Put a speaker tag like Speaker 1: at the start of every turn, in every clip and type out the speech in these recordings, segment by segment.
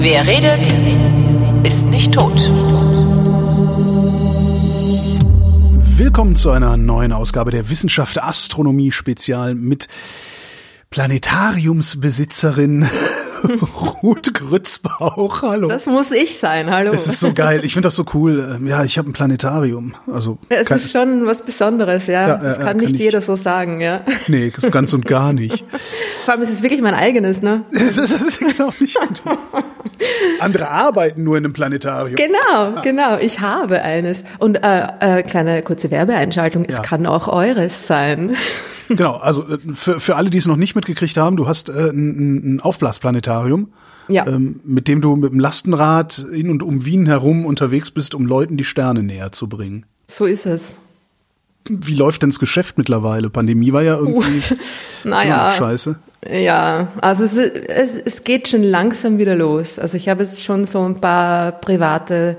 Speaker 1: Wer redet, ist nicht tot.
Speaker 2: Willkommen zu einer neuen Ausgabe der Wissenschaft Astronomie Spezial mit Planetariumsbesitzerin Ruth Grützbauch. Hallo.
Speaker 3: Das muss ich sein, hallo.
Speaker 2: Es ist so geil. Ich finde das so cool. Ähm, ja, ich habe ein Planetarium. Also
Speaker 3: es
Speaker 2: kein,
Speaker 3: ist schon was Besonderes, ja.
Speaker 2: Ja,
Speaker 3: das
Speaker 2: ja,
Speaker 3: kann
Speaker 2: kann
Speaker 3: nicht
Speaker 2: ich-
Speaker 3: jeder so sagen, ja.
Speaker 2: Nee, ganz und gar nicht.
Speaker 3: Vor allem ist es wirklich mein eigenes, ne?
Speaker 2: Das ist genau nicht. Andere arbeiten nur in einem Planetarium.
Speaker 3: Genau, genau. Ich habe eines. Und äh, äh, kleine kurze Werbeeinschaltung. Es
Speaker 2: Ja.
Speaker 3: kann auch eures sein.
Speaker 2: Genau, also äh, für, für alle, die es noch nicht mitgekriegt haben, du hast äh, ein, ein Aufblasplanetarium,
Speaker 3: Ja.
Speaker 2: ähm, mit dem du mit dem Lastenrad in und um Wien herum unterwegs bist, um Leuten die Sterne näher zu bringen.
Speaker 3: So ist es.
Speaker 2: Wie läuft denn das Geschäft mittlerweile? Pandemie war ja irgendwie
Speaker 3: Naja.
Speaker 2: immer scheiße.
Speaker 3: Ja, also es, es, es geht schon langsam wieder los. Also ich habe jetzt schon so ein paar private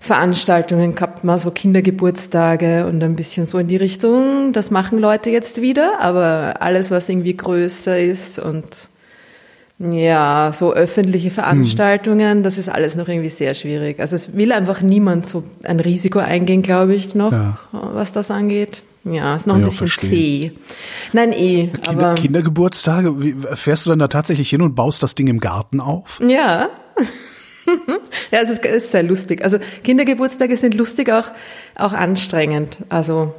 Speaker 3: Veranstaltungen gehabt, mal so Kindergeburtstage und ein bisschen so in die Richtung. Das machen Leute jetzt wieder, aber alles, was irgendwie größer ist und ja, so öffentliche Veranstaltungen, das ist alles noch irgendwie sehr schwierig. Also es will einfach niemand so ein Risiko eingehen, glaube ich, noch,
Speaker 2: Ja.
Speaker 3: was das angeht. Ja, ist noch ein bisschen zäh. Nein, eh,
Speaker 2: Kinder, Kindergeburtstage, wie, fährst du dann da tatsächlich hin und baust das Ding im Garten auf?
Speaker 3: Ja. ja, es ist, es ist sehr lustig. Also Kindergeburtstage sind lustig, auch, auch anstrengend. Also,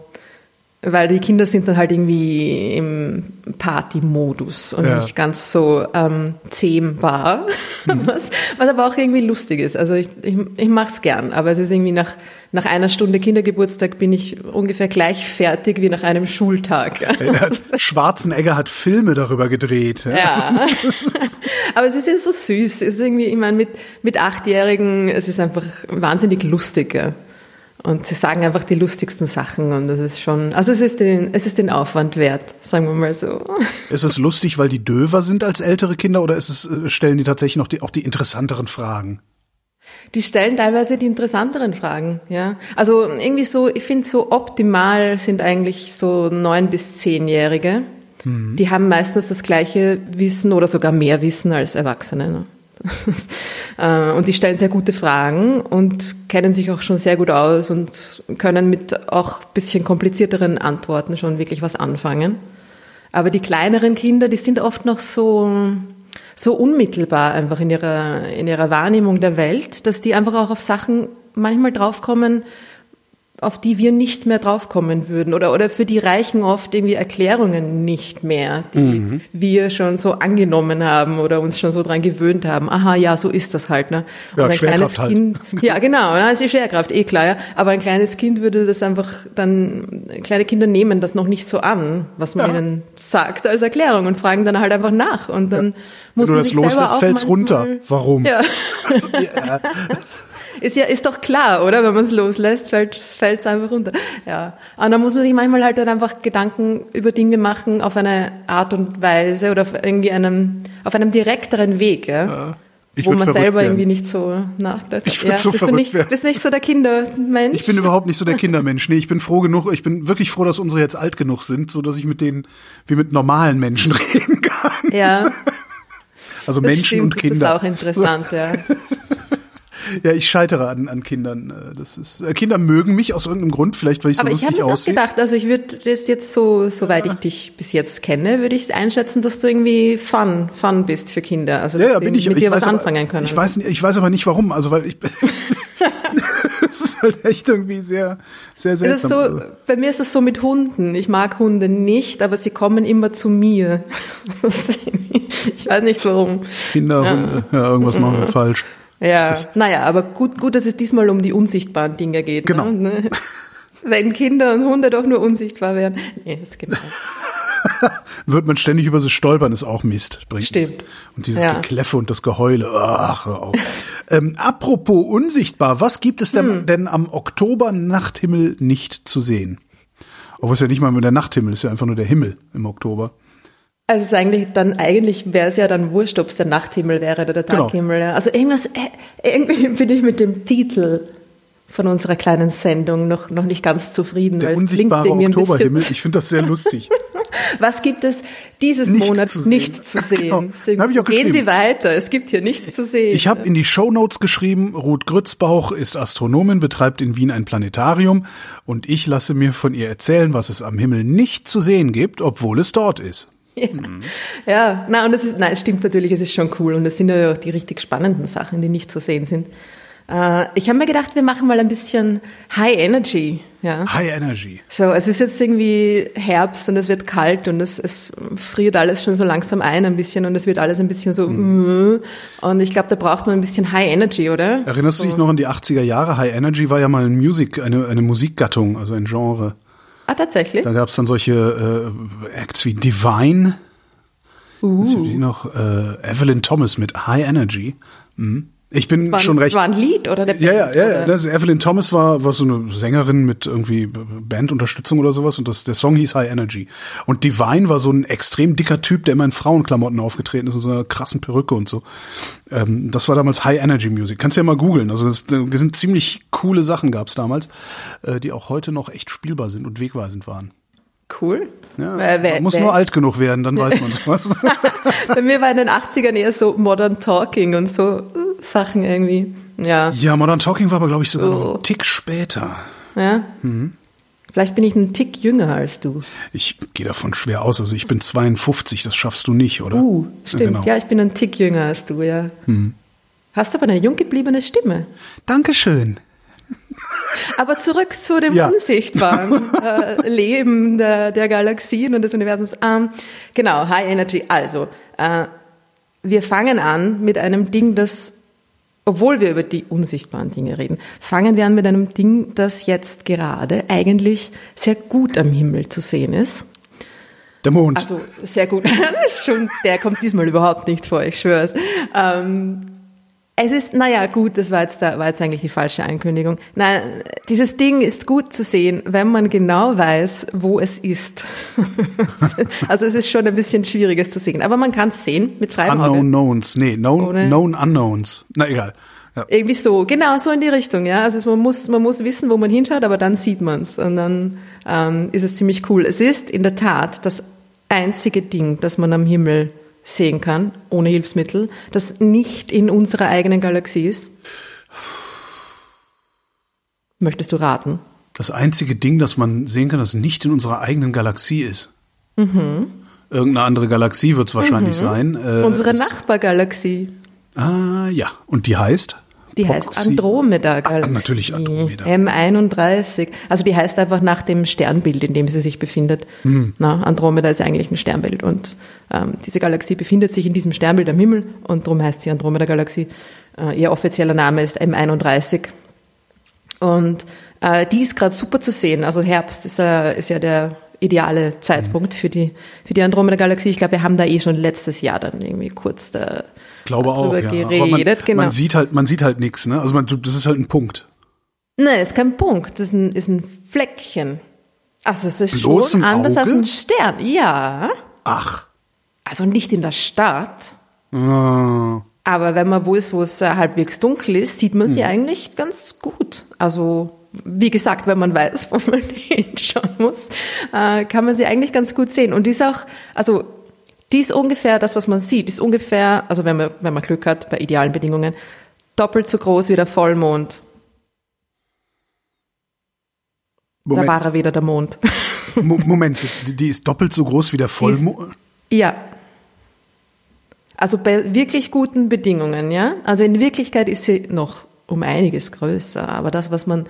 Speaker 3: weil die Kinder sind dann halt irgendwie im Party-Modus und
Speaker 2: Ja.
Speaker 3: nicht ganz so ähm, zähmbar, was, was aber auch irgendwie lustig ist. Also ich, ich, ich mache es gern, aber es ist irgendwie nach, nach einer Stunde Kindergeburtstag bin ich ungefähr gleich fertig wie nach einem Schultag.
Speaker 2: Äh, Schwarzenegger hat Filme darüber gedreht.
Speaker 3: Ja. Aber es ist ja so süß. Es ist irgendwie, ich meine, mit, mit Achtjährigen, es ist einfach wahnsinnig lustig. Ja. Und sie sagen einfach die lustigsten Sachen und das ist schon, also es ist den, es ist den Aufwand wert, sagen wir mal so.
Speaker 2: Ist es lustig, weil die döver sind als ältere Kinder oder ist es, äh, stellen die tatsächlich noch die, auch die interessanteren Fragen?
Speaker 3: Die stellen teilweise die interessanteren Fragen, ja. Also irgendwie so, ich finde so optimal sind eigentlich so neun bis zehnjährige. Die haben meistens das gleiche Wissen oder sogar mehr Wissen als Erwachsene. Ne? Äh, und die stellen sehr gute Fragen und kennen sich auch schon sehr gut aus und können mit auch bisschen komplizierteren Antworten schon wirklich was anfangen. Aber die kleineren Kinder, die sind oft noch so, so unmittelbar einfach in ihrer, in ihrer Wahrnehmung der Welt, dass die einfach auch auf Sachen manchmal draufkommen, auf die wir nicht mehr draufkommen würden. Oder, oder für die reichen oft irgendwie Erklärungen nicht mehr, die wir schon so angenommen haben oder uns schon so dran gewöhnt haben. Aha, ja, so ist das halt. Ne?
Speaker 2: Ja,
Speaker 3: ein kleines
Speaker 2: halt.
Speaker 3: Kind, ja genau, ja, ist die Schwerkraft, eh klar. Ja. Aber ein kleines Kind würde das einfach dann, kleine Kinder nehmen das noch nicht so an, was man
Speaker 2: Ja.
Speaker 3: ihnen sagt als Erklärung und fragen dann halt einfach nach. Und dann
Speaker 2: Wenn
Speaker 3: muss
Speaker 2: du
Speaker 3: man
Speaker 2: das
Speaker 3: sich selber
Speaker 2: loslässt, fällt's runter. Warum?
Speaker 3: Ja.
Speaker 2: Ja.
Speaker 3: Ist ja, ist doch klar, oder? Wenn man es loslässt, fällt es einfach runter. Ja. Und dann muss man sich manchmal halt dann einfach Gedanken über Dinge machen auf eine Art und Weise oder auf irgendwie einem, auf einem direkteren Weg, ja.
Speaker 2: Ich
Speaker 3: wo man selber
Speaker 2: werden.
Speaker 3: irgendwie nicht so nachdenkt.
Speaker 2: Ich würd so
Speaker 3: bist du nicht,
Speaker 2: werden.
Speaker 3: bist nicht so der Kindermensch.
Speaker 2: Ich bin überhaupt nicht so der Kindermensch. Nee, ich bin froh genug, ich bin wirklich froh, dass unsere jetzt alt genug sind, so dass ich mit denen wie mit normalen Menschen reden kann.
Speaker 3: ja,
Speaker 2: Also
Speaker 3: das
Speaker 2: Menschen
Speaker 3: stimmt,
Speaker 2: und
Speaker 3: das
Speaker 2: Kinder.
Speaker 3: ist auch interessant, ja.
Speaker 2: Ja, ich scheitere an, an Kindern. äh, Das ist, äh, Kinder mögen mich aus irgendeinem Grund, vielleicht weil ich so
Speaker 3: Aber ich habe
Speaker 2: lustig
Speaker 3: es auch gedacht, also ich würde das jetzt so, soweit ich dich bis jetzt kenne, würde ich es einschätzen, dass du irgendwie fun, fun bist für Kinder. Also
Speaker 2: Ja, ja, bin ich.
Speaker 3: mit
Speaker 2: ich
Speaker 3: dir was
Speaker 2: aber-
Speaker 3: anfangen können.
Speaker 2: Ich weiß, ich weiß aber nicht warum. Also weil ich, es ist halt echt irgendwie sehr, sehr
Speaker 3: Es
Speaker 2: seltsam.
Speaker 3: ist so, bei mir ist es so mit Hunden. Ich mag Hunde nicht, aber sie kommen immer zu mir. ich weiß nicht warum.
Speaker 2: Kinder, Hunde, ja, irgendwas machen wir falsch.
Speaker 3: Ja, naja, aber gut, gut, dass es diesmal um die unsichtbaren Dinge geht.
Speaker 2: Genau.
Speaker 3: Ne? Wenn Kinder und Hunde doch nur unsichtbar wären. Nee, das nicht.
Speaker 2: Wird man ständig über sie stolpern, ist auch Mist. Bringt
Speaker 3: Stimmt.
Speaker 2: nichts. Und dieses
Speaker 3: Ja.
Speaker 2: Gekläffe und das Geheule. Ach, hör auf. ähm, apropos unsichtbar, was gibt es denn,
Speaker 3: Hm.
Speaker 2: denn am Oktober-Nachthimmel nicht zu sehen? Obwohl es ja nicht mal mehr der Nachthimmel ist, ja einfach nur der Himmel im Oktober.
Speaker 3: Also es ist eigentlich dann, eigentlich wäre es ja dann wurscht, ob es der Nachthimmel wäre oder der
Speaker 2: Genau.
Speaker 3: Taghimmel. Ja. Also irgendwas, äh, irgendwie bin ich mit dem Titel von unserer kleinen Sendung noch, noch nicht ganz zufrieden.
Speaker 2: Der
Speaker 3: weil
Speaker 2: unsichtbare Oktoberhimmel, ich finde das sehr lustig.
Speaker 3: Was gibt es dieses
Speaker 2: Nicht
Speaker 3: Monat
Speaker 2: zu
Speaker 3: nicht zu
Speaker 2: Genau.
Speaker 3: sehen?
Speaker 2: Ich auch
Speaker 3: Gehen. Sie weiter, es gibt hier nichts zu sehen.
Speaker 2: Ich habe in die Shownotes geschrieben, Ruth Grützbauch ist Astronomin, betreibt in Wien ein Planetarium und ich lasse mir von ihr erzählen, was es am Himmel nicht zu sehen gibt, obwohl es dort ist.
Speaker 3: Ja, na und das ist, nein, es stimmt natürlich, es ist schon cool und das sind ja auch die richtig spannenden Sachen, die nicht zu sehen sind. Äh, ich habe mir gedacht, wir machen mal ein bisschen High Energy, ja.
Speaker 2: High Energy.
Speaker 3: So, es ist jetzt irgendwie Herbst und es wird kalt und es, es friert alles schon so langsam ein ein bisschen und es wird alles ein bisschen so
Speaker 2: Mhm.
Speaker 3: und ich glaube, da braucht man ein bisschen High Energy, oder?
Speaker 2: Erinnerst du dich noch an die 80er Jahre? High Energy war ja mal ein Music, eine, eine Musikgattung, also ein Genre.
Speaker 3: Ah, tatsächlich?
Speaker 2: Da gab es dann solche äh, Acts wie Divine.
Speaker 3: Uh.
Speaker 2: Noch? Äh, Evelyn Thomas mit High Energy. Mhm. Ich bin
Speaker 3: War,
Speaker 2: schon recht.
Speaker 3: war ein Lied oder der
Speaker 2: Ja, ja,
Speaker 3: Band,
Speaker 2: ja, ja.
Speaker 3: oder?
Speaker 2: Das, Evelyn Thomas war, war so eine Sängerin mit irgendwie Bandunterstützung oder sowas und das, der Song hieß High Energy. Und Divine war so ein extrem dicker Typ, der immer in Frauenklamotten aufgetreten ist, in so einer krassen Perücke und so. Ähm, das war damals High Energy Music. Kannst ja mal googeln. Also das, das sind ziemlich coole Sachen gab's damals, äh, die auch heute noch echt spielbar sind und wegweisend waren.
Speaker 3: Cool.
Speaker 2: Ja,
Speaker 3: Wer- wer-
Speaker 2: man muss
Speaker 3: wer-
Speaker 2: nur alt genug werden, dann weiß man sowas.
Speaker 3: Bei mir war in den 80ern eher so Modern Talking und so äh, Sachen irgendwie. Ja.
Speaker 2: ja, Modern Talking war aber, glaube ich, sogar noch
Speaker 3: Oh.
Speaker 2: einen Tick später.
Speaker 3: ja.
Speaker 2: Mhm.
Speaker 3: Vielleicht bin ich einen Tick jünger als du.
Speaker 2: Ich gehe davon schwer aus. Also ich bin 52, das schaffst du nicht, oder?
Speaker 3: Uh, stimmt.
Speaker 2: genau.
Speaker 3: Ja, ich bin ein Tick jünger als du, ja. Hast aber eine jung gebliebene Stimme.
Speaker 2: Dankeschön.
Speaker 3: Aber zurück zu dem
Speaker 2: Ja.
Speaker 3: unsichtbaren äh, Leben der, der Galaxien und des Universums. Ähm, genau, High Energy. Also, äh, wir fangen an mit einem Ding, das, obwohl wir über die unsichtbaren Dinge reden, fangen wir an mit einem Ding, das jetzt gerade eigentlich sehr gut am Himmel zu sehen ist.
Speaker 2: Der Mond.
Speaker 3: Also sehr gut. Schon, der kommt diesmal überhaupt nicht vor, ich schwör's. Ähm, es ist, naja, gut, das war jetzt, da, war jetzt eigentlich die falsche Ankündigung. Nein, dieses Ding ist gut zu sehen, wenn man genau weiß, wo es ist. also es ist schon ein bisschen schwierig, es zu sehen. Aber man kann es sehen mit freiem Auge.
Speaker 2: Unknown Knowns. Nee, known,
Speaker 3: Ohne-
Speaker 2: known Unknowns. Na egal. Ja.
Speaker 3: Irgendwie so, genau so in die Richtung, ja. Also es, man muss, man muss wissen, wo man hinschaut, aber dann sieht man's und dann ähm, ist es ziemlich cool. Es ist in der Tat das einzige Ding, das man am Himmel sehen kann, ohne Hilfsmittel, das nicht in unserer eigenen Galaxie ist. Möchtest du raten?
Speaker 2: Das einzige Ding, das man sehen kann, das nicht in unserer eigenen Galaxie ist. Irgendeine andere Galaxie wird es wahrscheinlich sein. Äh,
Speaker 3: Unsere Nachbargalaxie.
Speaker 2: Ah, ja. Und die heißt?
Speaker 3: Die heißt
Speaker 2: Proxy-
Speaker 3: Andromeda-Galaxie.
Speaker 2: Ah, natürlich Andromeda.
Speaker 3: M31. Also die heißt einfach nach dem Sternbild, in dem sie sich befindet.
Speaker 2: Hm.
Speaker 3: Na, Andromeda ist eigentlich ein Sternbild und ähm, diese Galaxie befindet sich in diesem Sternbild am Himmel und darum heißt sie Andromeda-Galaxie. Äh, ihr offizieller Name ist M31. Und äh, die ist gerade super zu sehen. Also Herbst ist, äh, ist ja der ideale Zeitpunkt für die, für die Andromeda-Galaxie. Ich glaube, wir haben da eh schon letztes Jahr dann irgendwie kurz da
Speaker 2: glaube auch, ja.
Speaker 3: geredet.
Speaker 2: Aber man,
Speaker 3: genau.
Speaker 2: man sieht halt, man sieht halt nichts, ne? Also man, das ist halt ein Punkt.
Speaker 3: Nein, ist kein Punkt. Das ist ein, ist ein Fleckchen. Also es ist
Speaker 2: Bloßem
Speaker 3: schon anders
Speaker 2: Auge?
Speaker 3: als ein Stern. Ja.
Speaker 2: Ach.
Speaker 3: Also nicht in der Stadt.
Speaker 2: Ah.
Speaker 3: Aber wenn man wo ist, wo es äh, halbwegs dunkel ist, sieht man
Speaker 2: Hm.
Speaker 3: sie eigentlich ganz gut. Also wie gesagt, wenn man weiß, wo man hinschauen muss, äh, kann man sie eigentlich ganz gut sehen. Und die ist auch, also die ist ungefähr das, was man sieht, die ist ungefähr, also wenn man, wenn man Glück hat, bei idealen Bedingungen, doppelt so groß wie der Vollmond. Da
Speaker 2: Moment,
Speaker 3: war er wieder der Mond.
Speaker 2: Mo- Moment, die, ist doppelt so groß wie der Vollmond.
Speaker 3: Ja. Also bei wirklich guten Bedingungen, ja. Also in Wirklichkeit ist sie noch um einiges größer. Aber das, was man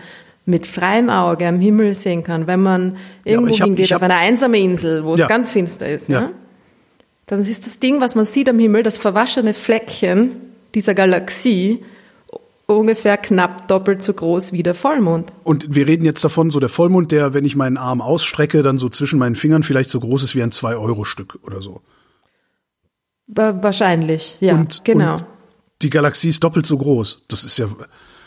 Speaker 3: mit freiem Auge am Himmel sehen kann, wenn man irgendwo
Speaker 2: ich hab-
Speaker 3: hingeht,
Speaker 2: hab-
Speaker 3: auf eine einsame Insel, wo
Speaker 2: Ja.
Speaker 3: es ganz finster ist,
Speaker 2: Ja.
Speaker 3: ja. Dann ist das Ding, was man sieht am Himmel, das verwaschene Fleckchen dieser Galaxie, ungefähr knapp doppelt so groß wie der Vollmond.
Speaker 2: Und wir reden jetzt davon, so der Vollmond, der, wenn ich meinen Arm ausstrecke, dann so zwischen meinen Fingern vielleicht so groß ist wie ein 2-Euro-Stück oder so.
Speaker 3: Wa- Wahrscheinlich, ja,
Speaker 2: und,
Speaker 3: genau.
Speaker 2: und die Galaxie ist doppelt so groß. Das ist ja,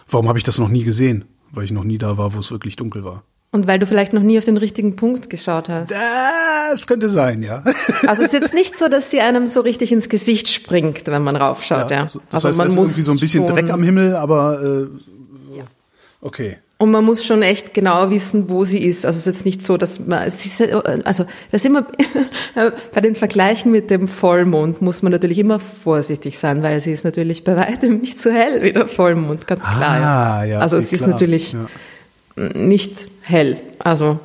Speaker 2: warum habe ich das noch nie gesehen? Weil ich noch nie da war, wo es wirklich dunkel war.
Speaker 3: Und weil du vielleicht noch nie auf den richtigen Punkt geschaut hast.
Speaker 2: Das könnte sein, ja.
Speaker 3: Also es ist jetzt nicht so, dass sie einem so richtig ins Gesicht springt, wenn man raufschaut, ja.
Speaker 2: Das
Speaker 3: also
Speaker 2: heißt,
Speaker 3: man
Speaker 2: es ist
Speaker 3: muss
Speaker 2: irgendwie so ein bisschen Dreck am Himmel, aber äh, Okay.
Speaker 3: Und man muss schon echt genau wissen, wo sie ist. Also es ist jetzt nicht so, dass man, es ist, also das ist immer, bei den Vergleichen mit dem Vollmond muss man natürlich immer vorsichtig sein, weil sie ist natürlich bei weitem nicht so hell wie der Vollmond, ganz klar.
Speaker 2: Ah, ja,
Speaker 3: also es ist
Speaker 2: klar.
Speaker 3: natürlich
Speaker 2: Ja.
Speaker 3: Nicht hell. Also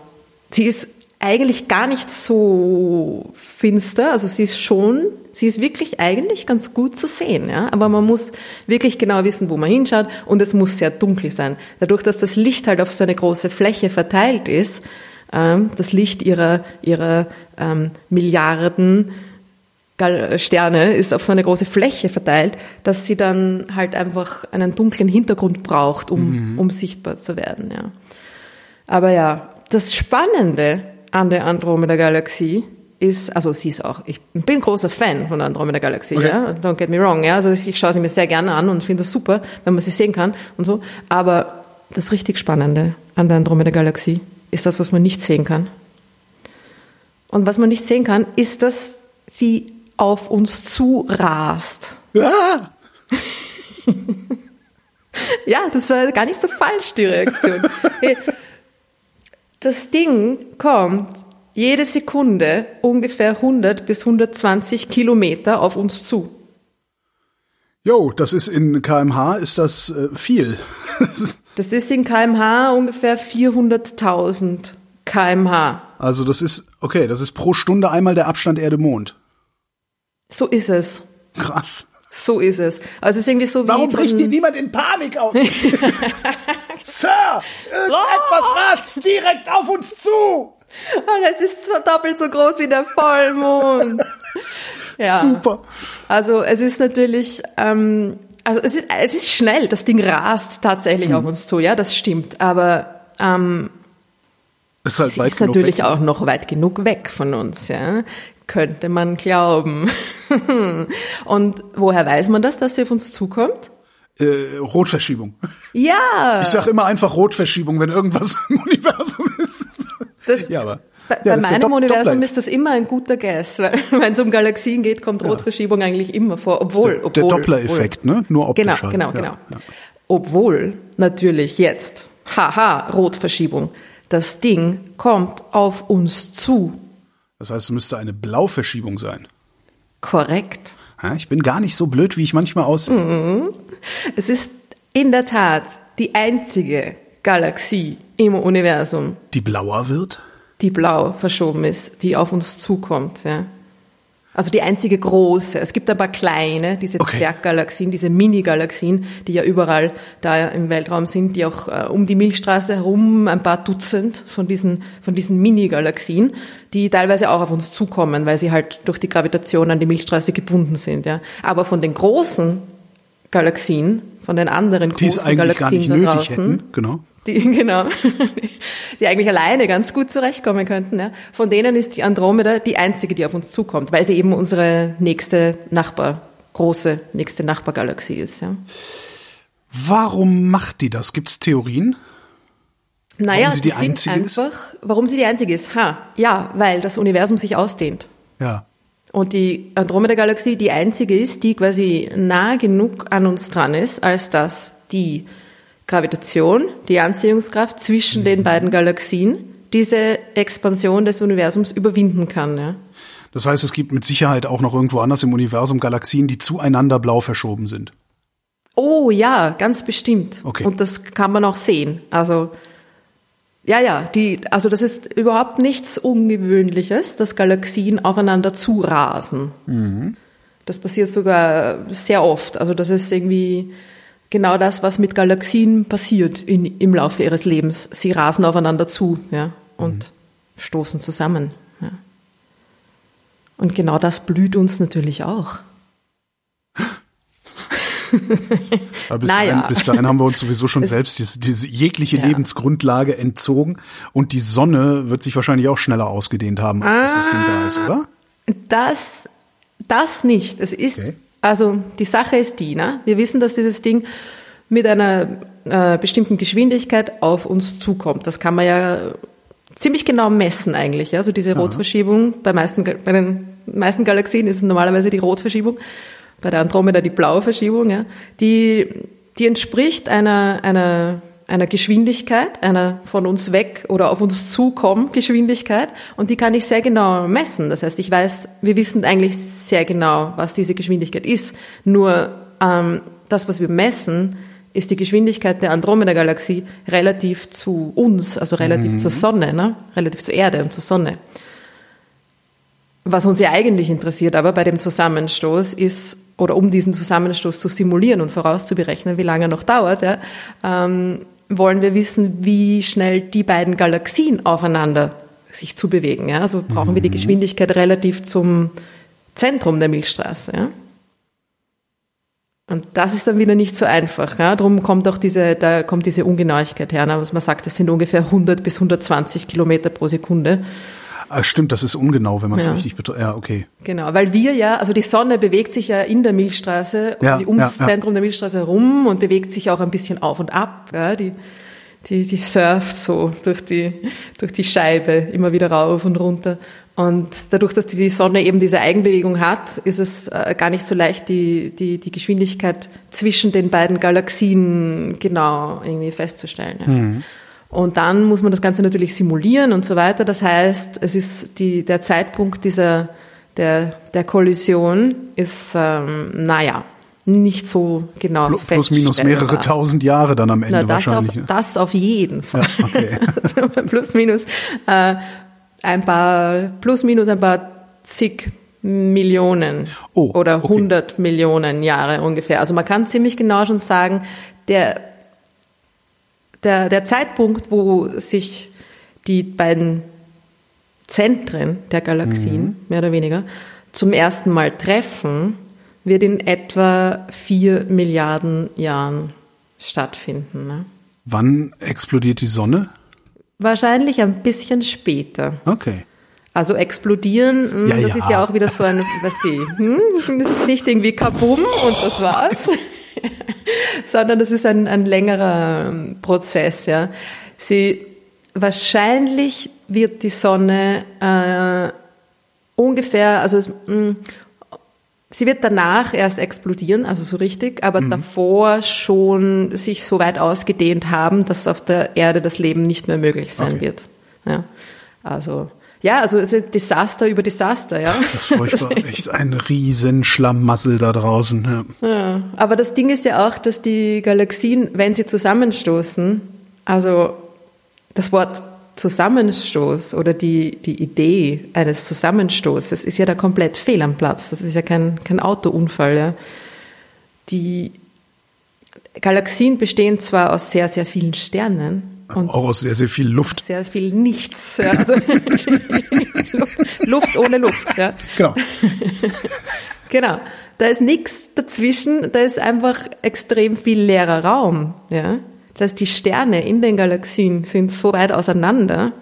Speaker 3: sie ist eigentlich gar nicht so finster. Also sie ist schon, sie ist wirklich eigentlich ganz gut zu sehen. Ja? Aber man muss wirklich genau wissen, wo man hinschaut und es muss sehr dunkel sein. Dadurch, dass das Licht halt auf so eine große Fläche verteilt ist, ähm, das Licht ihrer, ihrer ähm, Milliarden Sterne ist auf so eine große Fläche verteilt, dass sie dann halt einfach einen dunklen Hintergrund braucht, um, um sichtbar zu werden. Ja. Aber ja, das Spannende an der Andromeda-Galaxie ist, also sie ist auch, ich bin großer Fan von der Andromeda-Galaxie,
Speaker 2: Okay.
Speaker 3: ja, don't get me wrong, ja, also ich schaue sie mir sehr gerne an und finde das super, wenn man sie sehen kann und so, aber das richtig Spannende an der Andromeda-Galaxie ist das, was man nicht sehen kann. Und was man nicht sehen kann, ist, dass sie auf uns zu rast.
Speaker 2: Ah!
Speaker 3: Ja, das war gar nicht so falsch, die Reaktion. Hey, Das Ding kommt jede Sekunde ungefähr 100 bis 120 Kilometer auf uns zu.
Speaker 2: Jo, das ist in kmh ist das äh, viel.
Speaker 3: Das ist in kmh ungefähr 400.000 kmh.
Speaker 2: Also das ist okay, das ist pro Stunde einmal der Abstand Erde-Mond.
Speaker 3: So ist es.
Speaker 2: Krass.
Speaker 3: So ist es. Also es ist irgendwie so wie
Speaker 2: Warum
Speaker 3: von-
Speaker 2: bricht hier niemand in Panik aus? Sir, irgendetwas rast direkt auf uns zu.
Speaker 3: Und es ist zwar doppelt so groß wie der Vollmond. Ja.
Speaker 2: Super.
Speaker 3: Also es ist natürlich, ähm, also es ist, es ist schnell, das Ding rast tatsächlich auf uns zu, ja, das stimmt. Aber ähm,
Speaker 2: Ist halt weit
Speaker 3: ist natürlich
Speaker 2: weg.
Speaker 3: auch noch weit genug weg von uns, ja. Könnte man glauben. Und woher weiß man das, dass sie auf uns zukommt?
Speaker 2: Äh, Rotverschiebung.
Speaker 3: Ja.
Speaker 2: Ich sag immer einfach Rotverschiebung, wenn irgendwas im Universum ist.
Speaker 3: Das-
Speaker 2: ja, aber
Speaker 3: Bei,
Speaker 2: ja,
Speaker 3: bei
Speaker 2: ist
Speaker 3: meinem
Speaker 2: Dopp-
Speaker 3: Universum ist das immer ein guter Guess, weil wenn es um Galaxien geht, kommt Rotverschiebung eigentlich immer vor, obwohl,
Speaker 2: der,
Speaker 3: obwohl
Speaker 2: der Doppler-Effekt, ne? Nur optisch
Speaker 3: Genau,
Speaker 2: halt.
Speaker 3: genau,
Speaker 2: Ja,
Speaker 3: genau.
Speaker 2: ja.
Speaker 3: Obwohl natürlich jetzt, haha, Rotverschiebung, das Ding kommt auf uns zu.
Speaker 2: Das heißt, es müsste eine Blauverschiebung sein.
Speaker 3: Korrekt.
Speaker 2: Ich bin gar nicht so blöd, wie ich manchmal aussehe.
Speaker 3: Es ist in der Tat die einzige Galaxie im Universum,
Speaker 2: Die blauer wird?
Speaker 3: die blau verschoben ist, die auf uns zukommt. Ja. Also die einzige große. Es gibt ein paar kleine, diese
Speaker 2: Okay.
Speaker 3: Zwerggalaxien, diese Mini-Galaxien, die ja überall da im Weltraum sind, die auch äh, um die Milchstraße herum ein paar Dutzend von diesen, von diesen Mini-Galaxien, die teilweise auch auf uns zukommen, weil sie halt durch die Gravitation an die Milchstraße gebunden sind. Ja. Aber von den großen Galaxien, von den anderen
Speaker 2: Die
Speaker 3: großen Galaxien da draußen,
Speaker 2: hätten. Genau.
Speaker 3: die, genau, die eigentlich alleine ganz gut zurechtkommen könnten. Ja. Von denen ist die Andromeda die einzige, die auf uns zukommt, weil sie eben unsere nächste Nachbar, große nächste Nachbargalaxie ist. Ja.
Speaker 2: Warum macht die das? Gibt es Theorien?
Speaker 3: Naja,
Speaker 2: sie die
Speaker 3: sind
Speaker 2: einzige ist?
Speaker 3: einfach, warum sie die einzige ist? Ha, ja, weil das Universum sich ausdehnt.
Speaker 2: Ja.
Speaker 3: Und die Andromeda-Galaxie die einzige ist, die quasi nah genug an uns dran ist, als dass die Gravitation, die Anziehungskraft zwischen den beiden Galaxien diese Expansion des Universums überwinden kann. Ja.
Speaker 2: Das heißt, es gibt mit Sicherheit auch noch irgendwo anders im Universum Galaxien, die zueinander blau verschoben sind.
Speaker 3: Oh ja, ganz bestimmt.
Speaker 2: Okay.
Speaker 3: Und das kann man auch sehen. Also ja, ja, die, also das ist überhaupt nichts Ungewöhnliches, dass Galaxien aufeinander zurasen. Das passiert sogar sehr oft. Also das ist irgendwie genau das, was mit Galaxien passiert in, im Laufe ihres Lebens. Sie rasen aufeinander zu, ja, und stoßen zusammen. Ja. Und genau das blüht uns natürlich auch.
Speaker 2: Aber bis,
Speaker 3: Naja.
Speaker 2: dahin, bis dahin haben wir uns sowieso schon selbst diese, diese jegliche
Speaker 3: Ja.
Speaker 2: Lebensgrundlage entzogen. Und die Sonne wird sich wahrscheinlich auch schneller ausgedehnt haben, als das Ding da ist, oder?
Speaker 3: Das, das nicht. Es ist,
Speaker 2: Okay.
Speaker 3: also die Sache ist die, ne? wir wissen, dass dieses Ding mit einer äh, bestimmten Geschwindigkeit auf uns zukommt. Das kann man ja ziemlich genau messen eigentlich. Ja? Also diese Rotverschiebung, bei, meisten, bei den meisten Galaxien ist es normalerweise die Rotverschiebung, bei der Andromeda die blaue Verschiebung. Ja? Die, die entspricht einer, einer einer Geschwindigkeit, einer von uns weg oder auf uns zukommen Geschwindigkeit und die kann ich sehr genau messen. Das heißt, ich weiß, wir wissen eigentlich sehr genau, was diese Geschwindigkeit ist. Nur ähm, das, was wir messen, ist die Geschwindigkeit der Andromeda-Galaxie relativ zu uns, also relativ mhm. zur Sonne, ne? relativ zur Erde und zur Sonne. Was uns ja eigentlich interessiert, aber bei dem Zusammenstoß ist, oder um diesen Zusammenstoß zu simulieren und vorauszuberechnen, wie lange er noch dauert, ja, ähm, wollen wir wissen, wie schnell die beiden Galaxien aufeinander sich zu bewegen. Ja? Also brauchen mhm. wir die mhm. Geschwindigkeit relativ zum Zentrum der Milchstraße. Ja? Und das ist dann wieder nicht so einfach. Ja? Darum kommt auch diese, da kommt diese Ungenauigkeit her. Ne? Was man sagt, das sind ungefähr 100 bis 120 Kilometer pro Sekunde.
Speaker 2: Ah, stimmt, das ist ungenau, wenn man es ja. richtig betont. Ja, okay.
Speaker 3: Genau, weil wir ja, also die Sonne bewegt sich ja in der Milchstraße ja, ums ja, Zentrum der Milchstraße herum und bewegt sich auch ein bisschen auf und ab. Ja, die, die, die surft so durch die, durch die Scheibe immer wieder rauf und runter. Und dadurch, dass die Sonne eben diese Eigenbewegung hat, ist es äh, gar nicht so leicht, die, die, die Geschwindigkeit zwischen den beiden Galaxien genau irgendwie festzustellen. Ja. Mhm. Und dann muss man das Ganze natürlich simulieren und so weiter. Das heißt, es ist die, der Zeitpunkt dieser, der, der Kollision ist, ähm, naja, nicht so genau
Speaker 2: plus, plus minus mehrere tausend Jahre dann am Ende
Speaker 3: Na, das
Speaker 2: wahrscheinlich.
Speaker 3: Auf, das auf jeden Fall. Ja, okay. also plus minus äh, ein paar plus minus ein paar zig Millionen oh, oder okay. 100 Millionen Jahre ungefähr. Also man kann ziemlich genau schon sagen, der der, der Zeitpunkt, wo sich die beiden Zentren der Galaxien, mhm. mehr oder weniger, zum ersten Mal treffen, wird in etwa vier Milliarden Jahren stattfinden. Ne?
Speaker 2: Wann explodiert die Sonne?
Speaker 3: Wahrscheinlich ein bisschen später.
Speaker 2: Okay.
Speaker 3: Also explodieren, hm, ja, das ja. ist ja auch wieder so ein, was die, hm, das ist nicht irgendwie kabum und das war's. sondern das ist ein, ein längerer ähm, Prozess. Ja. Sie, wahrscheinlich wird die Sonne äh, ungefähr, also mh, mm, sie wird danach erst explodieren, also so richtig, aber mhm. davor schon sich so weit ausgedehnt haben, dass auf der Erde das Leben nicht mehr möglich sein okay. wird. Ja. Also ja, also es ist Desaster über Desaster, ja.
Speaker 2: Das ist furchtbar, echt ein riesen Schlamassel da draußen.
Speaker 3: Ja. ja. aber das Ding ist ja auch, dass die Galaxien, wenn sie zusammenstoßen, also das Wort Zusammenstoß oder die, die Idee eines Zusammenstoßes ist ja da komplett fehl am Platz. Das ist ja kein, kein Autounfall. Ja. Die Galaxien bestehen zwar aus sehr, sehr vielen Sternen,
Speaker 2: und auch aus sehr, sehr viel Luft.
Speaker 3: Sehr viel Nichts. Ja. Also Luft ohne Luft. Ja.
Speaker 2: Genau.
Speaker 3: genau. Da ist nichts dazwischen, da ist einfach extrem viel leerer Raum. Ja. Das heißt, die Sterne in den Galaxien sind so weit auseinander,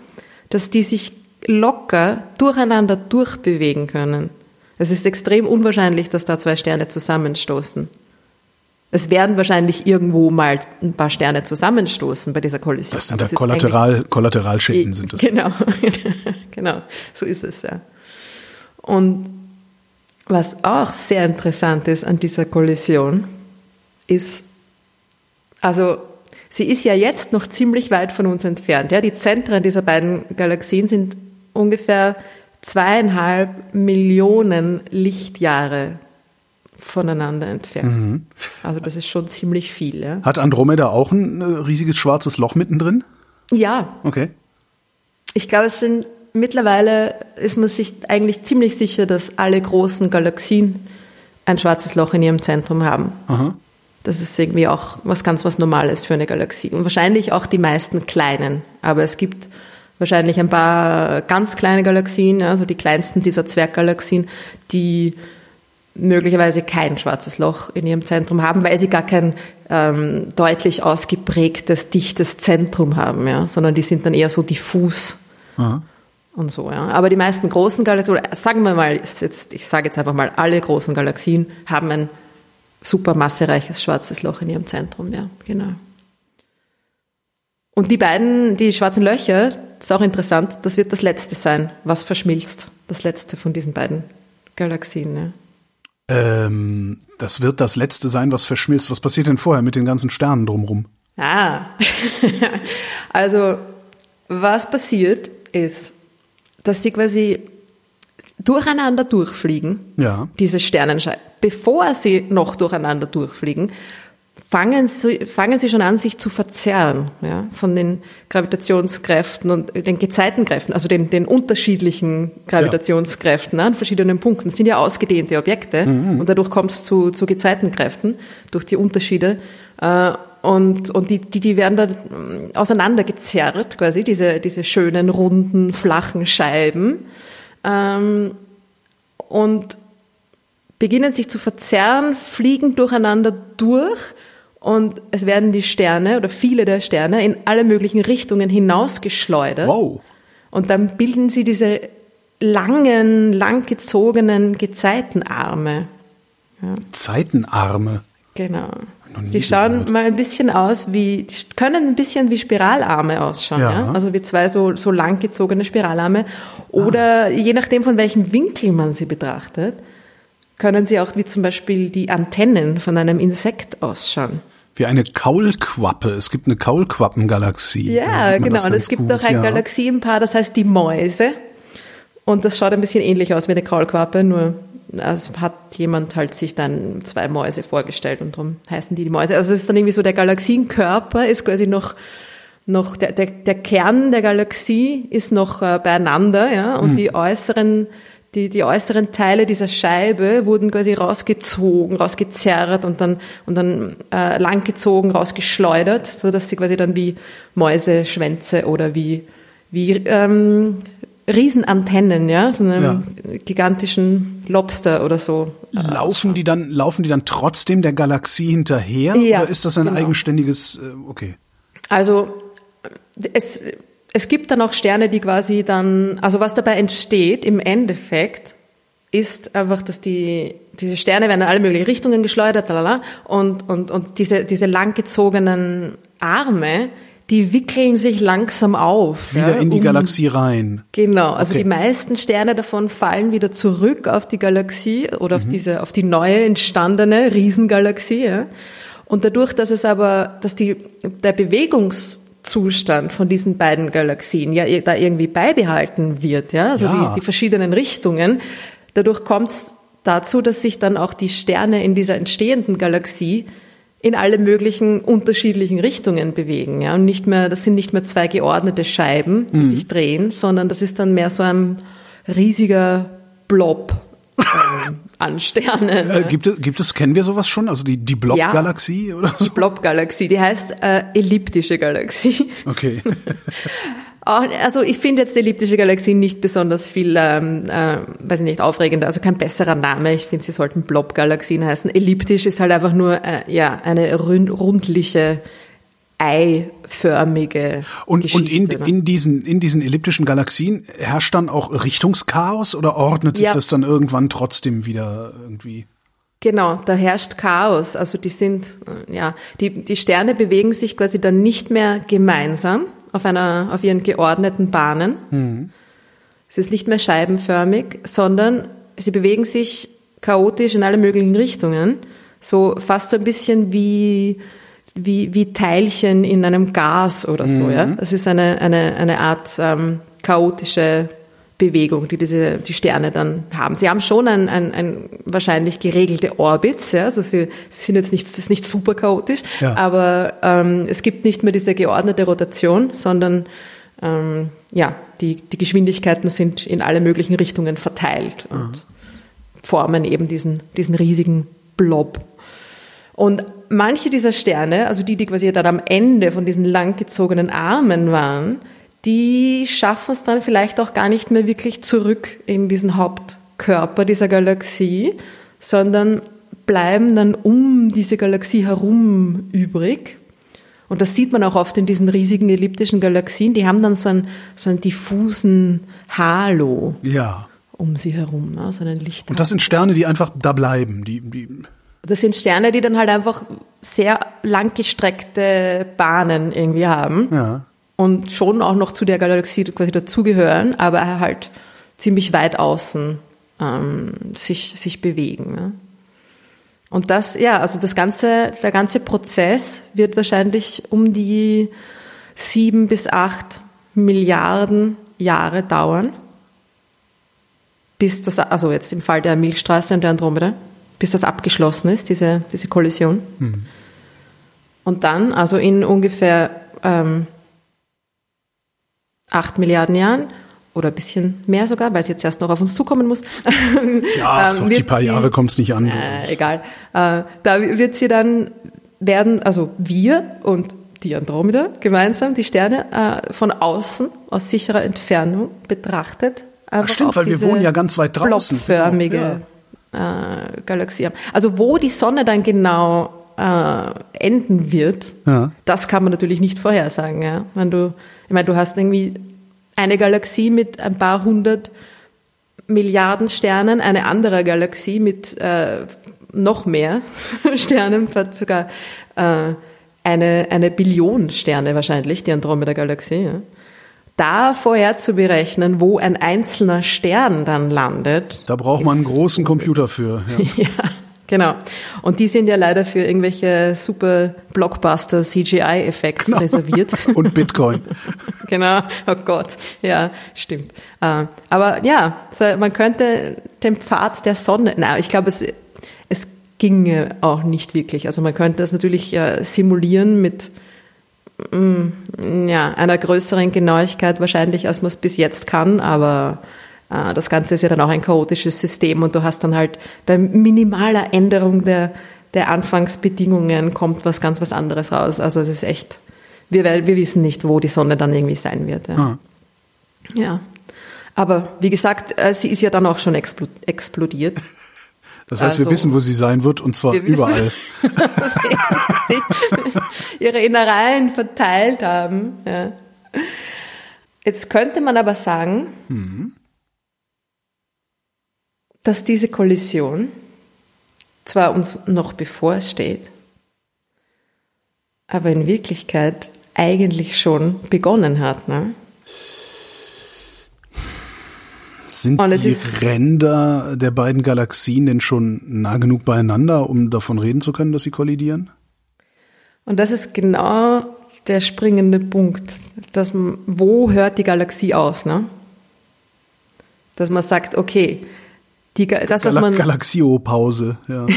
Speaker 3: dass die sich locker durcheinander durchbewegen können. Es ist extrem unwahrscheinlich, dass da zwei Sterne zusammenstoßen. Es werden wahrscheinlich irgendwo mal ein paar Sterne zusammenstoßen bei dieser Kollision.
Speaker 2: Das sind da Kollateral, Kollateralschäden sind das.
Speaker 3: Genau, genau, so ist es ja. Und was auch sehr interessant ist an dieser Kollision, ist, also sie ist ja jetzt noch ziemlich weit von uns entfernt. Ja, die Zentren dieser beiden Galaxien sind ungefähr zweieinhalb Millionen Lichtjahre voneinander entfernt. Mhm. Also das ist schon ziemlich viel. Ja.
Speaker 2: Hat Andromeda auch ein äh, riesiges schwarzes Loch mittendrin?
Speaker 3: Ja.
Speaker 2: Okay.
Speaker 3: Ich glaube, es sind mittlerweile ist man sich eigentlich ziemlich sicher, dass alle großen Galaxien ein schwarzes Loch in ihrem Zentrum haben. Aha. Das ist irgendwie auch was ganz was Normales für eine Galaxie. Und wahrscheinlich auch die meisten kleinen. Aber es gibt wahrscheinlich ein paar ganz kleine Galaxien, also die kleinsten dieser Zwerggalaxien, die möglicherweise kein schwarzes Loch in ihrem Zentrum haben, weil sie gar kein ähm, deutlich ausgeprägtes, dichtes Zentrum haben, ja, sondern die sind dann eher so diffus Aha. und so. Ja. Aber die meisten großen Galaxien, sagen wir mal, jetzt, ich sage jetzt einfach mal, alle großen Galaxien haben ein super massereiches schwarzes Loch in ihrem Zentrum, ja, genau. Und die beiden, die schwarzen Löcher, das ist auch interessant, das wird das letzte sein, was verschmilzt, das letzte von diesen beiden Galaxien. Ja.
Speaker 2: Ähm, das wird das letzte sein, was verschmilzt. Was passiert denn vorher mit den ganzen Sternen drumrum?
Speaker 3: Ah, also was passiert ist, dass sie quasi durcheinander durchfliegen,
Speaker 2: Ja.
Speaker 3: diese Sternenscheiben. Bevor sie noch durcheinander durchfliegen, fangen sie, fangen sie schon an, sich zu verzerren ja, von den Gravitationskräften und den Gezeitenkräften, also den, den unterschiedlichen Gravitationskräften an verschiedenen Punkten. Das sind ja ausgedehnte Objekte und dadurch kommt es zu, zu Gezeitenkräften durch die Unterschiede. Äh, und, und die, die, die werden dann mm, auseinandergezerrt, quasi, diese, diese schönen, runden, flachen Scheiben. Ähm, und beginnen sich zu verzerren, fliegen durcheinander durch und es werden die Sterne oder viele der Sterne in alle möglichen Richtungen hinausgeschleudert.
Speaker 2: Wow.
Speaker 3: Und dann bilden sie diese langen, langgezogenen Gezeitenarme.
Speaker 2: Zeitenarme.
Speaker 3: Genau. Die schauen
Speaker 2: gehört.
Speaker 3: mal ein bisschen aus wie, die können ein bisschen wie Spiralarme ausschauen,
Speaker 2: Ja.
Speaker 3: ja. Also wie zwei so, so langgezogene Spiralarme. Oder je nachdem, von welchem Winkel man sie betrachtet, können sie auch wie zum Beispiel die Antennen von einem Insekt ausschauen.
Speaker 2: Wie eine Kaulquappe. Es gibt eine Kaulquappengalaxie.
Speaker 3: Ja, genau. Und es gibt
Speaker 2: gut,
Speaker 3: auch ein
Speaker 2: ja.
Speaker 3: Galaxienpaar, das heißt die Mäuse. Und das schaut ein bisschen ähnlich aus wie eine Kaulquappe, nur also hat jemand halt sich dann zwei Mäuse vorgestellt und darum heißen die die Mäuse. Also es ist dann irgendwie so, der Galaxienkörper ist quasi noch, noch der, der, der Kern der Galaxie ist noch äh, beieinander, ja, und die äußeren die, die äußeren Teile dieser Scheibe wurden quasi rausgezogen, rausgezerrt und dann, und dann äh, langgezogen, rausgeschleudert, so dass sie quasi dann wie Mäuse, Schwänze oder wie, wie ähm, Riesenantennen, ja, so einem gigantischen Lobster oder so. äh,
Speaker 2: Laufen die dann, laufen die dann trotzdem der Galaxie hinterher?
Speaker 3: Ja,
Speaker 2: oder ist das ein
Speaker 3: genau.
Speaker 2: eigenständiges, äh, okay.
Speaker 3: Also es, es gibt dann auch Sterne, die quasi dann, also was dabei entsteht im Endeffekt, ist einfach, dass die, diese Sterne werden in alle möglichen Richtungen geschleudert, lalala, und, und, und diese, diese langgezogenen Arme, die wickeln sich langsam auf.
Speaker 2: Wieder
Speaker 3: ja,
Speaker 2: in die
Speaker 3: um-
Speaker 2: Galaxie rein.
Speaker 3: Genau, also
Speaker 2: Okay.
Speaker 3: die meisten Sterne davon fallen wieder zurück auf die Galaxie oder auf diese, auf die neue entstandene Riesengalaxie. Ja. Und dadurch, dass es aber, dass die, der Bewegungszustand von diesen beiden Galaxien ja da irgendwie beibehalten wird, ja, also
Speaker 2: Ja.
Speaker 3: die, die verschiedenen Richtungen, dadurch kommt es dazu, dass sich dann auch die Sterne in dieser entstehenden Galaxie in alle möglichen unterschiedlichen Richtungen bewegen. Ja? Und nicht mehr, das sind nicht mehr zwei geordnete Scheiben, die sich drehen, sondern das ist dann mehr so ein riesiger Blob ähm, an Sternen.
Speaker 2: Äh, gibt, es, gibt es, kennen wir sowas schon? Also die, die Blob-Galaxie oder so?
Speaker 3: Die Blob-Galaxie, die heißt äh, elliptische Galaxie.
Speaker 2: Okay.
Speaker 3: Auch- Also ich finde jetzt elliptische Galaxien nicht besonders viel, ähm, äh, weiß ich nicht, aufregender, also kein besserer Name. Ich finde, sie sollten Blob-Galaxien heißen. Elliptisch ist halt einfach nur äh, ja eine rund, rundliche, eiförmige
Speaker 2: Und,
Speaker 3: Geschichte.
Speaker 2: und in,
Speaker 3: ne?
Speaker 2: in, diesen, in diesen elliptischen Galaxien herrscht dann auch Richtungschaos oder ordnet sich
Speaker 3: Ja.
Speaker 2: das dann irgendwann trotzdem wieder irgendwie?
Speaker 3: Genau, da herrscht Chaos. Also die sind, äh, ja, die, die Sterne bewegen sich quasi dann nicht mehr gemeinsam auf einer, auf ihren geordneten Bahnen. Es ist nicht mehr scheibenförmig, sondern sie bewegen sich chaotisch in alle möglichen Richtungen. So fast so ein bisschen wie, wie, wie Teilchen in einem Gas oder so, ja. Es ist eine, eine, eine Art ähm, chaotische Bewegung, die diese, die Sterne dann haben. Sie haben schon ein, ein, ein wahrscheinlich geregelte Orbits, ja, also sie, sie sind jetzt nicht, das ist nicht super chaotisch,
Speaker 2: Ja.
Speaker 3: aber ähm, es gibt nicht mehr diese geordnete Rotation, sondern ähm, ja, die, die Geschwindigkeiten sind in alle möglichen Richtungen verteilt und formen eben diesen, diesen riesigen Blob. Und manche dieser Sterne, also die, die quasi dann am Ende von diesen langgezogenen Armen waren, die schaffen es dann vielleicht auch gar nicht mehr wirklich zurück in diesen Hauptkörper dieser Galaxie, sondern bleiben dann um diese Galaxie herum übrig. Und das sieht man auch oft in diesen riesigen elliptischen Galaxien. Die haben dann so einen, so einen diffusen Halo
Speaker 2: Ja.
Speaker 3: um sie herum, ne? so einen Licht.
Speaker 2: Und das sind Sterne, die einfach da bleiben. Die, die,
Speaker 3: Das sind Sterne, die dann halt einfach sehr langgestreckte Bahnen irgendwie haben
Speaker 2: ja.
Speaker 3: und schon auch noch zu der Galaxie quasi dazugehören, aber halt ziemlich weit außen ähm, sich, sich bewegen. Ne? Und das, ja, also das ganze, der ganze Prozess wird wahrscheinlich um die sieben bis acht Milliarden Jahre dauern, bis das, also jetzt im Fall der Milchstraße und der Andromeda, bis das abgeschlossen ist, diese, diese Kollision. Mhm. Und dann, also in ungefähr ähm, acht Milliarden Jahren oder ein bisschen mehr sogar, weil es jetzt erst noch auf uns zukommen muss.
Speaker 2: Ja, ähm, die paar Jahre kommt es nicht an.
Speaker 3: Äh, egal. Äh, da wird sie dann werden, also wir und die Andromeda gemeinsam, die Sterne äh, von außen aus sicherer Entfernung betrachtet.
Speaker 2: Ach stimmt, weil wir wohnen ja ganz weit draußen.
Speaker 3: Blockförmige ja. Äh, Galaxie haben. Also wo die Sonne dann genau äh, enden wird, ja. das kann man natürlich nicht vorhersagen. Ja? Wenn du, ich meine, du hast irgendwie eine Galaxie mit ein paar hundert Milliarden Sternen, eine andere Galaxie mit äh, noch mehr Sternen, sogar äh, eine, eine Billion Sterne wahrscheinlich, die Andromeda-Galaxie. Ja. Da vorher zu berechnen, wo ein einzelner Stern dann landet.
Speaker 2: Da braucht man einen großen Computer für.
Speaker 3: Ja. ja. Genau. Und die sind ja leider für irgendwelche super Blockbuster CGI-Effekte genau. reserviert.
Speaker 2: Und Bitcoin.
Speaker 3: genau. Oh Gott. Ja, stimmt. Äh, aber ja, man könnte den Pfad der Sonne, na, ich glaube, es, es ginge auch nicht wirklich. Also man könnte das natürlich äh, simulieren mit ja, einer größeren Genauigkeit wahrscheinlich, als man es bis jetzt kann, aber äh, das Ganze ist ja dann auch ein chaotisches System und du hast dann halt bei minimaler Änderung der, der Anfangsbedingungen kommt was ganz was anderes raus. Also es ist echt, wir, wir wissen nicht, wo die Sonne dann irgendwie sein wird. Ja. Ah. ja. Aber wie gesagt, äh, sie ist ja dann auch schon explodiert.
Speaker 2: Das heißt, also, wir wissen, wo sie sein wird, und zwar überall.
Speaker 3: sie ihre Innereien verteilt haben. Ja. Jetzt könnte man aber sagen, mhm dass diese Kollision zwar uns noch bevorsteht, aber in Wirklichkeit eigentlich schon begonnen hat. Ne?
Speaker 2: Sind die Ränder der beiden Galaxien denn schon nah genug beieinander, um davon reden zu können, dass sie kollidieren?
Speaker 3: Und das ist genau der springende Punkt, dass wo hört die Galaxie auf, ne? Dass man sagt, okay,
Speaker 2: die, das, was man Galaxiopause, ja.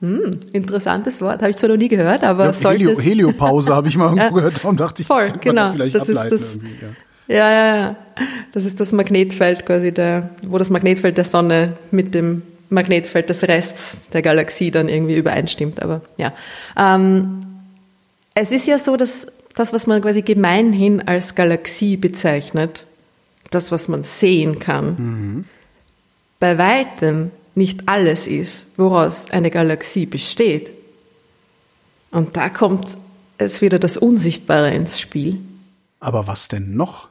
Speaker 3: hm, interessantes Wort, habe ich zwar noch nie gehört, aber
Speaker 2: ja,
Speaker 3: sollte
Speaker 2: Helio, Heliopause habe ich mal irgendwo gehört, darum dachte ich,
Speaker 3: voll, das genau, vielleicht das ist das, ja. Ja. ja, ja, das ist das Magnetfeld quasi, der, wo das Magnetfeld der Sonne mit dem Magnetfeld des Rests der Galaxie dann irgendwie übereinstimmt, aber ja. Ähm, es ist ja so, dass das, was man quasi gemeinhin als Galaxie bezeichnet, das, was man sehen kann, mhm bei weitem nicht alles ist, woraus eine Galaxie besteht. Und da kommt es wieder das Unsichtbare ins Spiel.
Speaker 2: Aber was denn noch?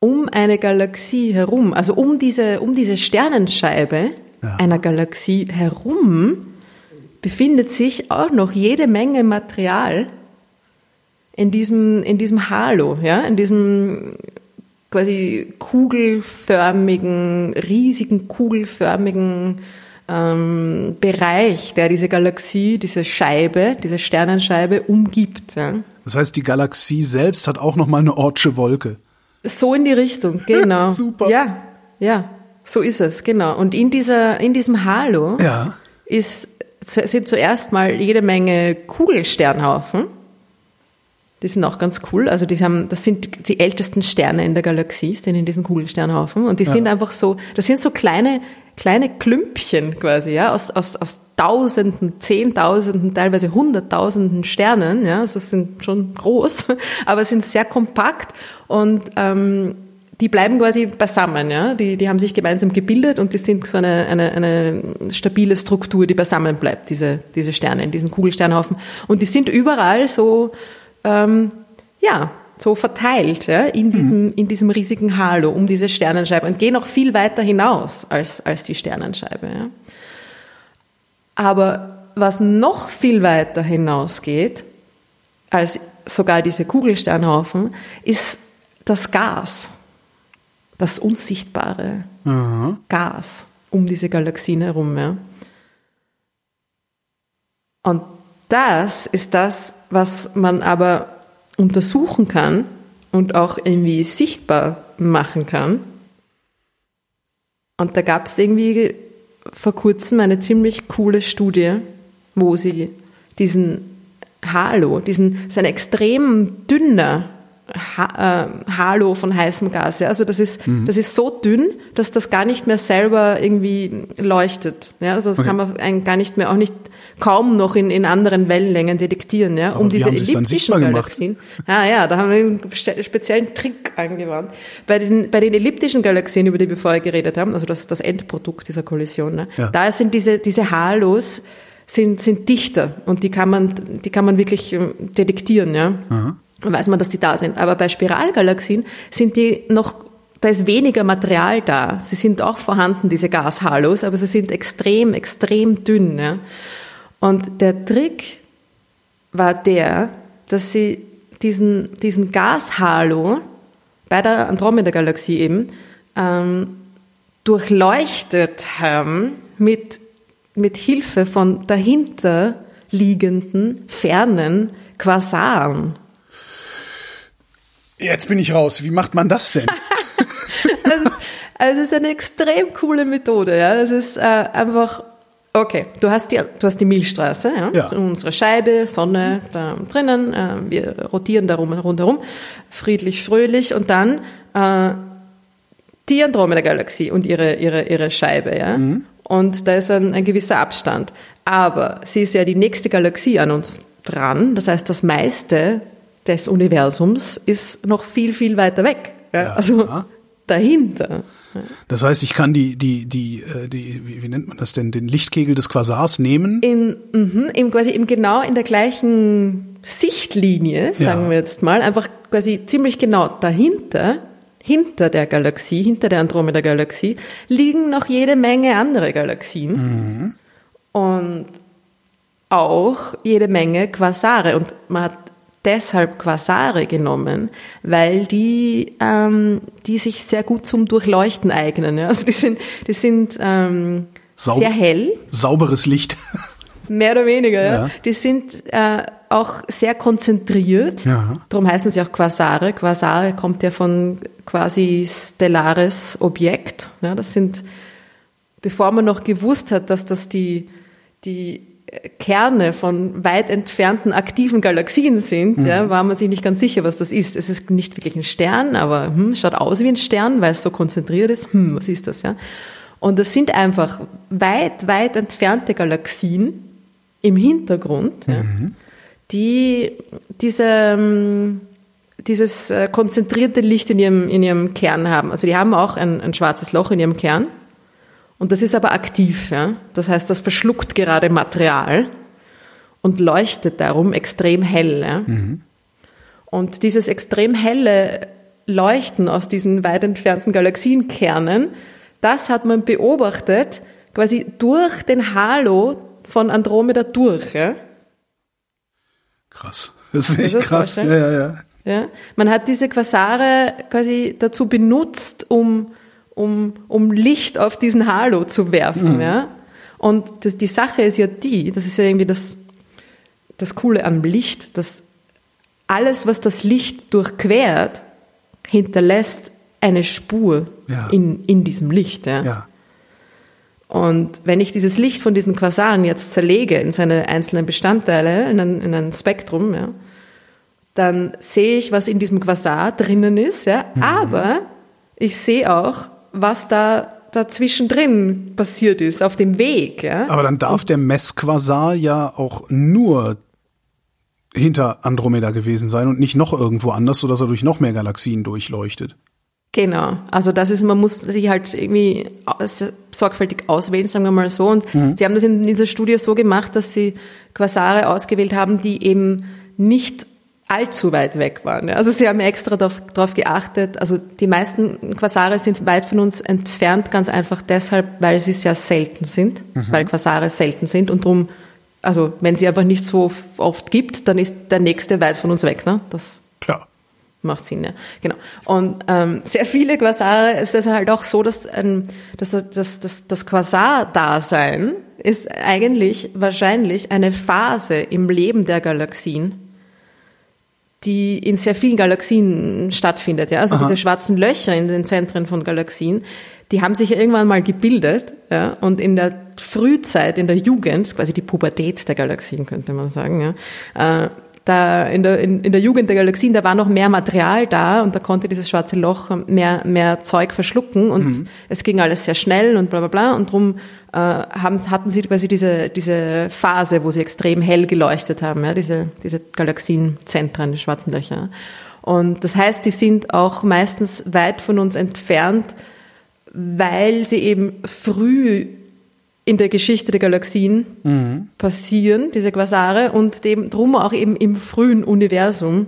Speaker 3: Um eine Galaxie herum, also um diese, um diese Sternenscheibe ja. einer Galaxie herum, befindet sich auch noch jede Menge Material in diesem, in diesem Halo, ja, in diesem quasi kugelförmigen, riesigen kugelförmigen ähm, Bereich, der diese Galaxie, diese Scheibe, diese Sternenscheibe umgibt. Ja.
Speaker 2: Das heißt, die Galaxie selbst hat auch noch mal eine Ortsche Wolke.
Speaker 3: So in die Richtung, genau.
Speaker 2: Super.
Speaker 3: Ja, ja, so ist es, genau. Und in dieser, in diesem Halo ja. ist, sind zuerst mal jede Menge Kugelsternhaufen die sind auch ganz cool. Also die haben, das sind die ältesten Sterne in der Galaxie, sind in diesen Kugelsternhaufen. Und die ja. sind einfach so, das sind so kleine, kleine Klümpchen quasi, ja, aus, aus, aus Tausenden, Zehntausenden, teilweise Hunderttausenden Sternen, ja, also sind schon groß, aber sind sehr kompakt und ähm, die bleiben quasi beisammen, ja. Die, die haben sich gemeinsam gebildet und die sind so eine, eine, eine stabile Struktur, die beisammen bleibt, diese, diese Sterne in diesen Kugelsternhaufen. Und die sind überall so ähm, ja, so verteilt ja, in, mhm. diesem, in diesem riesigen Halo um diese Sternenscheibe und gehen auch viel weiter hinaus als, als die Sternenscheibe. Ja. Aber was noch viel weiter hinausgeht als sogar diese Kugelsternhaufen, ist das Gas, das unsichtbare mhm. Gas um diese Galaxien herum. Ja. Und das ist das, was man aber untersuchen kann und auch irgendwie sichtbar machen kann. Und da gab es irgendwie vor kurzem eine ziemlich coole Studie, wo sie diesen Halo, diesen, so ein extrem dünner ha äh, Halo von heißem Gas. Ja? Also das ist, mhm. das ist so dünn, dass das gar nicht mehr selber irgendwie leuchtet. Ja? Also das okay. kann man gar nicht mehr, auch nicht kaum noch in, in anderen Wellenlängen detektieren, ja,
Speaker 2: Aber um diese elliptischen
Speaker 3: Galaxien. Ja, ja, da haben wir einen speziellen Trick angewandt. Bei den, bei den elliptischen Galaxien, über die wir vorher geredet haben, also das, das Endprodukt dieser Kollision, ne, ja. da sind diese, diese Halos, sind, sind dichter und die kann man, die kann man wirklich ähm, detektieren, ja. Aha. Dann weiß man, dass die da sind. Aber bei Spiralgalaxien sind die noch da ist weniger Material da. Sie sind auch vorhanden, diese Gashalos, aber sie sind extrem, extrem dünn. Ja. Und der Trick war der, dass sie diesen, diesen Gashalo bei der Andromeda-Galaxie eben ähm, durchleuchtet haben mit, mit Hilfe von dahinter liegenden, fernen Quasaren.
Speaker 2: Jetzt bin ich raus. Wie macht man das denn?
Speaker 3: also, also, es ist eine extrem coole Methode. Ja. Es ist äh, einfach Okay, du hast die, du hast die Milchstraße, ja? ja. unsere Scheibe, Sonne da drinnen, äh, wir rotieren da rum, rundherum, friedlich, fröhlich und dann äh, die Andromeda-Galaxie und ihre, ihre, ihre Scheibe. Ja? Mhm. Und da ist ein, ein gewisser Abstand. Aber sie ist ja die nächste Galaxie an uns dran, das heißt, das meiste des Universums ist noch viel, viel weiter weg. Ja? Ja, also dahinter.
Speaker 2: Das heißt, ich kann die, die, die, äh, die, wie, wie nennt man das denn, den Lichtkegel des Quasars nehmen?
Speaker 3: In, mh, im, quasi eben genau in der gleichen Sichtlinie, sagen ja. wir jetzt mal, einfach quasi ziemlich genau dahinter, hinter der Galaxie, hinter der Andromeda-Galaxie, liegen noch jede Menge andere Galaxien. Mhm. Und auch jede Menge Quasare. Und man hat deshalb Quasare genommen, weil die, ähm, die sich sehr gut zum Durchleuchten eignen. Ja? Also die sind, die sind ähm, Sau sehr hell.
Speaker 2: Sauberes Licht.
Speaker 3: Mehr oder weniger, ja. ja. Die sind äh, auch sehr konzentriert. Ja. Darum heißen sie auch Quasare. Quasare kommt ja von quasi stellares Objekt. Ja, das sind, bevor man noch gewusst hat, dass das die, die Kerne von weit entfernten aktiven Galaxien sind, mhm. ja, war man sich nicht ganz sicher, was das ist. Es ist nicht wirklich ein Stern, aber hm, schaut aus wie ein Stern, weil es so konzentriert ist. Hm, was ist das, ja? Und das sind einfach weit, weit entfernte Galaxien im Hintergrund, mhm. ja, die diese, ähm, dieses äh, konzentrierte Licht in ihrem, in ihrem Kern haben. Also die haben auch ein, ein schwarzes Loch in ihrem Kern und das ist aber aktiv. Ja? Das heißt, das verschluckt gerade Material und leuchtet darum extrem hell. Ja? Mhm. Und dieses extrem helle Leuchten aus diesen weit entfernten Galaxienkernen, das hat man beobachtet quasi durch den Halo von Andromeda durch. Ja?
Speaker 2: Krass. Das ist echt das krass. Ja, ja, ja.
Speaker 3: Ja? Man hat diese Quasare quasi dazu benutzt, um um, um Licht auf diesen Halo zu werfen. Mhm. Ja? Und das, die Sache ist ja die, das ist ja irgendwie das, das Coole am Licht, dass alles, was das Licht durchquert, hinterlässt eine Spur ja. in, in diesem Licht. Ja? ja. Und wenn ich dieses Licht von diesen Quasaren jetzt zerlege in seine einzelnen Bestandteile, in ein, in ein Spektrum, ja, dann sehe ich, was in diesem Quasar drinnen ist, ja, mhm. aber ich sehe auch, was da dazwischen drin passiert ist, auf dem Weg. Ja?
Speaker 2: Aber dann darf der Messquasar ja auch nur hinter Andromeda gewesen sein und nicht noch irgendwo anders, sodass er durch noch mehr Galaxien durchleuchtet.
Speaker 3: Genau, also das ist, man muss die halt irgendwie sorgfältig auswählen, sagen wir mal so. Und mhm. sie haben das in dieser Studie so gemacht, dass sie Quasare ausgewählt haben, die eben nicht allzu weit weg waren. Also sie haben extra darauf geachtet. Also die meisten Quasare sind weit von uns entfernt, ganz einfach deshalb, weil sie sehr selten sind, mhm. weil Quasare selten sind und drum, also wenn sie einfach nicht so oft gibt, dann ist der nächste weit von uns weg. Ne? Das
Speaker 2: Klar.
Speaker 3: Macht Sinn, ja. Genau. Und ähm, sehr viele Quasare, es ist halt auch so, dass, ähm, dass, dass, dass das Quasar-Dasein ist eigentlich wahrscheinlich eine Phase im Leben der Galaxien, die in sehr vielen Galaxien stattfindet. Ja? Also
Speaker 2: Aha.
Speaker 3: diese schwarzen Löcher in den Zentren von Galaxien, die haben sich irgendwann mal gebildet ja? und in der Frühzeit, in der Jugend, quasi die Pubertät der Galaxien könnte man sagen, ja? äh, da in der, in, in der Jugend der Galaxien, da war noch mehr Material da und da konnte dieses schwarze Loch mehr, mehr Zeug verschlucken und es ging alles sehr schnell und bla bla bla und drum äh, haben, hatten sie quasi diese, diese Phase, wo sie extrem hell geleuchtet haben, ja, diese, diese Galaxienzentren, die schwarzen Löcher. Und das heißt, die sind auch meistens weit von uns entfernt, weil sie eben früh in der Geschichte der Galaxien passieren, diese Quasare, und dem drum auch eben im frühen Universum,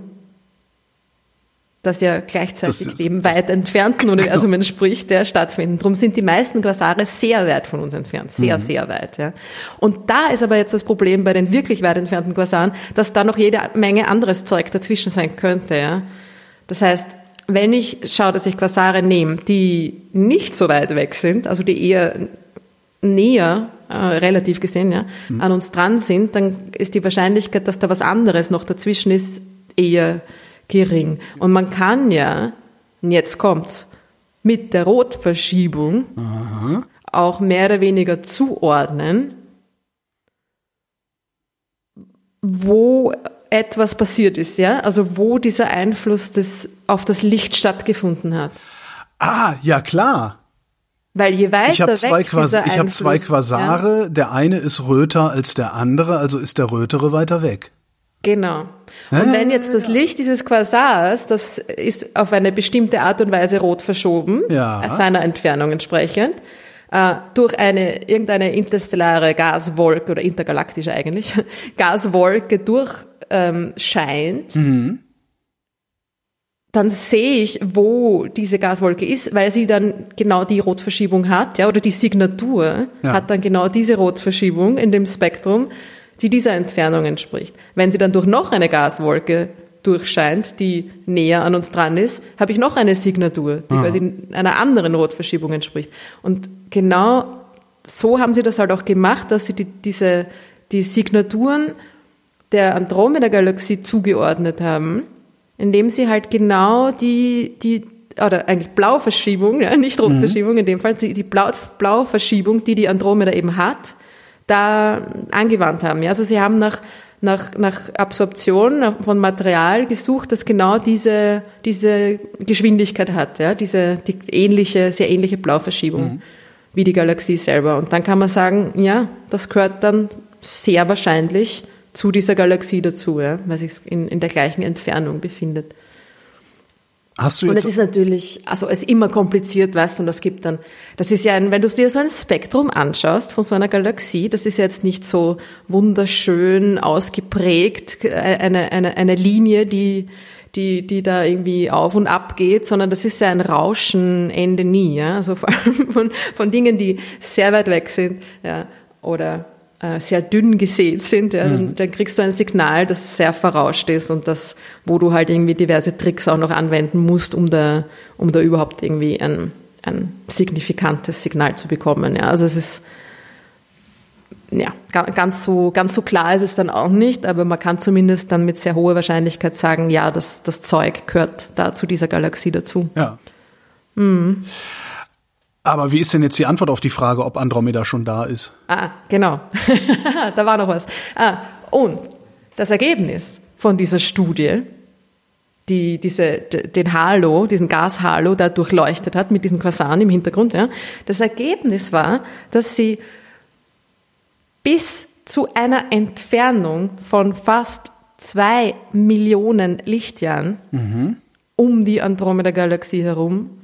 Speaker 3: das ja gleichzeitig
Speaker 2: Das
Speaker 3: dem weit entfernten Universum entspricht, der stattfinden. Drum sind die meisten Quasare sehr weit von uns entfernt, sehr, sehr weit. Ja. Und da ist aber jetzt das Problem bei den wirklich weit entfernten Quasaren, dass da noch jede Menge anderes Zeug dazwischen sein könnte. Ja. Das heißt, wenn ich schaue, dass ich Quasare nehme, die nicht so weit weg sind, also die eher näher, äh, relativ gesehen, ja, an uns dran sind, dann ist die Wahrscheinlichkeit, dass da was anderes noch dazwischen ist, eher gering. Und man kann ja, jetzt kommt's, mit der Rotverschiebung auch mehr oder weniger zuordnen, wo etwas passiert ist, ja, also wo dieser Einfluss des, auf das Licht stattgefunden hat.
Speaker 2: Ah, ja klar.
Speaker 3: Weil je weiter
Speaker 2: Ich habe zwei, Quas ich hab zwei Quasare. Der eine ist röter als der andere, also ist der rötere weiter weg.
Speaker 3: Genau. Und wenn jetzt das Licht dieses Quasars, das ist auf eine bestimmte Art und Weise rot verschoben,
Speaker 2: Ja.
Speaker 3: seiner Entfernung entsprechend, äh, durch eine irgendeine interstellare Gaswolke oder intergalaktische eigentlich Gaswolke durchscheint, ähm, scheint, dann sehe ich, wo diese Gaswolke ist, weil sie dann genau die Rotverschiebung hat, ja, oder die Signatur
Speaker 2: Ja.
Speaker 3: hat dann genau diese Rotverschiebung in dem Spektrum, die dieser Entfernung entspricht. Wenn sie dann durch noch eine Gaswolke durchscheint, die näher an uns dran ist, habe ich noch eine Signatur, die quasi einer anderen Rotverschiebung entspricht. Und genau so haben sie das halt auch gemacht, dass sie die, diese, die Signaturen der Andromeda-Galaxie zugeordnet haben, indem sie halt genau die, die oder eigentlich Blauverschiebung, ja, nicht Rotverschiebung in dem Fall, die, die Blau, Blauverschiebung, die die Andromeda eben hat, da angewandt haben. Ja, also sie haben nach, nach, nach Absorption von Material gesucht, das genau diese, diese Geschwindigkeit hat, ja, diese die ähnliche, sehr ähnliche Blauverschiebung wie die Galaxie selber. Und dann kann man sagen, ja, das gehört dann sehr wahrscheinlich zu dieser Galaxie dazu, ja, weil sich in, in der gleichen Entfernung befindet.
Speaker 2: Hast du
Speaker 3: Und es ist natürlich, also es ist immer kompliziert, weißt du, und das gibt dann, das ist ja ein, wenn du dir so ein Spektrum anschaust von so einer Galaxie, das ist jetzt nicht so wunderschön ausgeprägt, äh, eine, eine, eine Linie, die, die, die da irgendwie auf und ab geht, sondern das ist ja ein Rauschen Ende nie, ja, also vor allem von, von Dingen, die sehr weit weg sind, ja, oder sehr dünn gesät sind, ja, dann, dann kriegst du ein Signal, das sehr verrauscht ist und das, wo du halt irgendwie diverse Tricks auch noch anwenden musst, um da, um da überhaupt irgendwie ein, ein signifikantes Signal zu bekommen. Ja. Also es ist ja ga- ganz so ganz so klar ist es dann auch nicht, aber man kann zumindest dann mit sehr hoher Wahrscheinlichkeit sagen, ja, das, das Zeug gehört da zu dieser Galaxie dazu.
Speaker 2: Ja.
Speaker 3: Mhm.
Speaker 2: Aber wie ist denn jetzt die Antwort auf die Frage, ob Andromeda schon da ist?
Speaker 3: Ah, genau. da war noch was. Ah, und das Ergebnis von dieser Studie, die diese, den Halo, diesen Gashalo da durchleuchtet hat mit diesen Quasaren im Hintergrund, ja, das Ergebnis war, dass sie bis zu einer Entfernung von fast zwei Millionen Lichtjahren um die Andromeda-Galaxie herum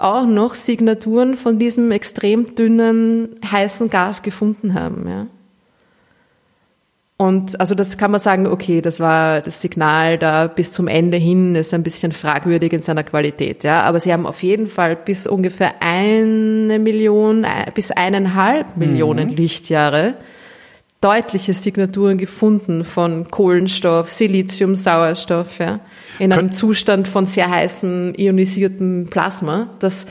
Speaker 3: auch noch Signaturen von diesem extrem dünnen, heißen Gas gefunden haben. Ja. Und also das kann man sagen, okay, das war das Signal da bis zum Ende hin, ist ein bisschen fragwürdig in seiner Qualität, ja. Aber sie haben auf jeden Fall bis ungefähr eine Million, äh, bis eineinhalb Millionen Lichtjahre deutliche Signaturen gefunden von Kohlenstoff, Silizium, Sauerstoff, ja, in einem
Speaker 2: Könnt-
Speaker 3: Zustand von sehr heißem ionisiertem Plasma, das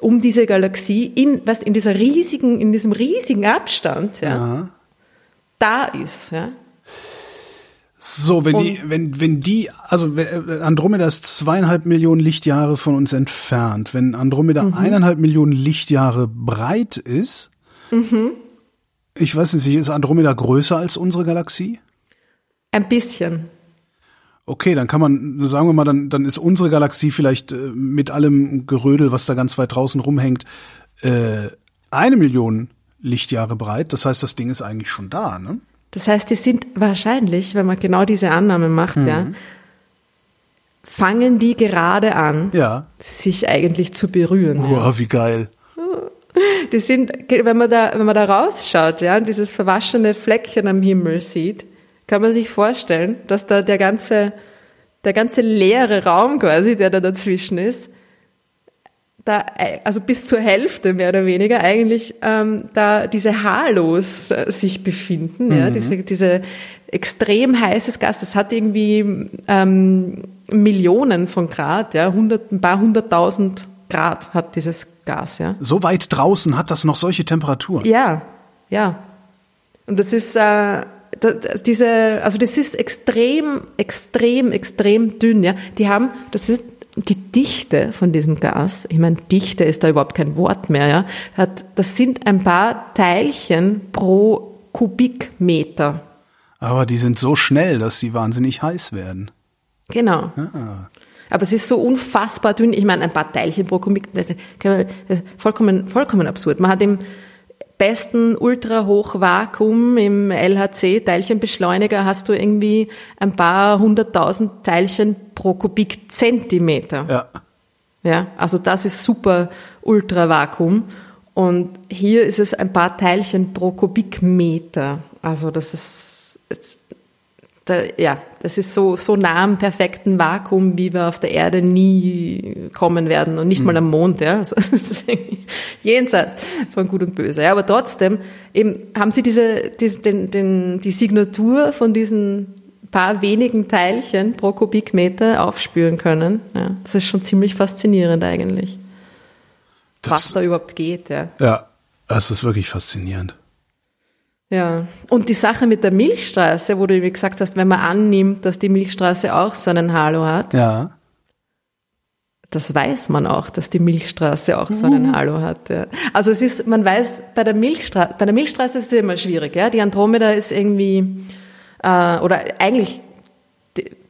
Speaker 3: um diese Galaxie in, was in dieser riesigen, in diesem riesigen Abstand, ja,
Speaker 2: Ja.
Speaker 3: da ist, ja.
Speaker 2: So, wenn die, wenn, wenn die, also äh, Andromeda ist zweieinhalb Millionen Lichtjahre von uns entfernt. Wenn Andromeda eineinhalb Millionen Lichtjahre breit ist, ich weiß nicht, ist Andromeda größer als unsere Galaxie?
Speaker 3: Ein bisschen.
Speaker 2: Okay, dann kann man, sagen wir mal, dann, dann ist unsere Galaxie vielleicht äh, mit allem Gerödel, was da ganz weit draußen rumhängt, äh, eine Million Lichtjahre breit. Das heißt, das Ding ist eigentlich schon da, ne?
Speaker 3: Das heißt, die sind wahrscheinlich, wenn man genau diese Annahme macht, ja, fangen die gerade an,
Speaker 2: Ja.
Speaker 3: sich eigentlich zu berühren. Ja.
Speaker 2: Wow, wie geil.
Speaker 3: Die sind, wenn man da, wenn man da rausschaut, ja, und dieses verwaschene Fleckchen am Himmel sieht, kann man sich vorstellen, dass da der ganze, der ganze leere Raum quasi, der da dazwischen ist, da, also bis zur Hälfte mehr oder weniger eigentlich ähm, da diese Halos äh, sich befinden, ja, diese, diese extrem heißes Gas, das hat irgendwie ähm, Millionen von Grad, ja, hundert, ein paar hunderttausend Grad hat dieses Gas, ja.
Speaker 2: So weit draußen hat das noch solche Temperaturen.
Speaker 3: Ja, ja. Und das ist äh, das, diese, also das ist extrem, extrem, extrem dünn. Ja, die haben, das ist die Dichte von diesem Gas. Ich meine, Dichte ist da überhaupt kein Wort mehr. Ja, hat, das sind ein paar Teilchen pro Kubikmeter.
Speaker 2: Aber die sind so schnell, dass sie wahnsinnig heiß werden.
Speaker 3: Genau. Aber es ist so unfassbar dünn. Ich meine, ein paar Teilchen pro Kubikmeter, das ist vollkommen, vollkommen absurd. Man hat im besten Ultrahochvakuum im LHC-Teilchenbeschleuniger hast du irgendwie ein paar hunderttausend Teilchen pro Kubikzentimeter.
Speaker 2: Ja.
Speaker 3: Ja, also das ist super Ultravakuum. Und hier ist es ein paar Teilchen pro Kubikmeter. Also das ist, ist da, ja, das ist so, so nah am perfekten Vakuum, wie wir auf der Erde nie kommen werden und nicht mal am Mond, ja. Also, das ist irgendwie jenseits von Gut und Böse. Ja, aber trotzdem, eben, haben Sie diese, diese den, den, die Signatur von diesen paar wenigen Teilchen pro Kubikmeter aufspüren können. Ja, das ist schon ziemlich faszinierend eigentlich, was
Speaker 2: Das,
Speaker 3: da überhaupt geht, ja.
Speaker 2: ja, das ist wirklich faszinierend.
Speaker 3: Ja, und die Sache mit der Milchstraße, wo du wie gesagt hast, wenn man annimmt, dass die Milchstraße auch so einen Halo hat,
Speaker 2: Ja.
Speaker 3: das weiß man auch, dass die Milchstraße auch so einen Halo hat. Ja. Also es ist, man weiß, bei der Milchstraße, bei der Milchstraße ist es immer schwierig. Ja? Die Andromeda ist irgendwie, äh, oder eigentlich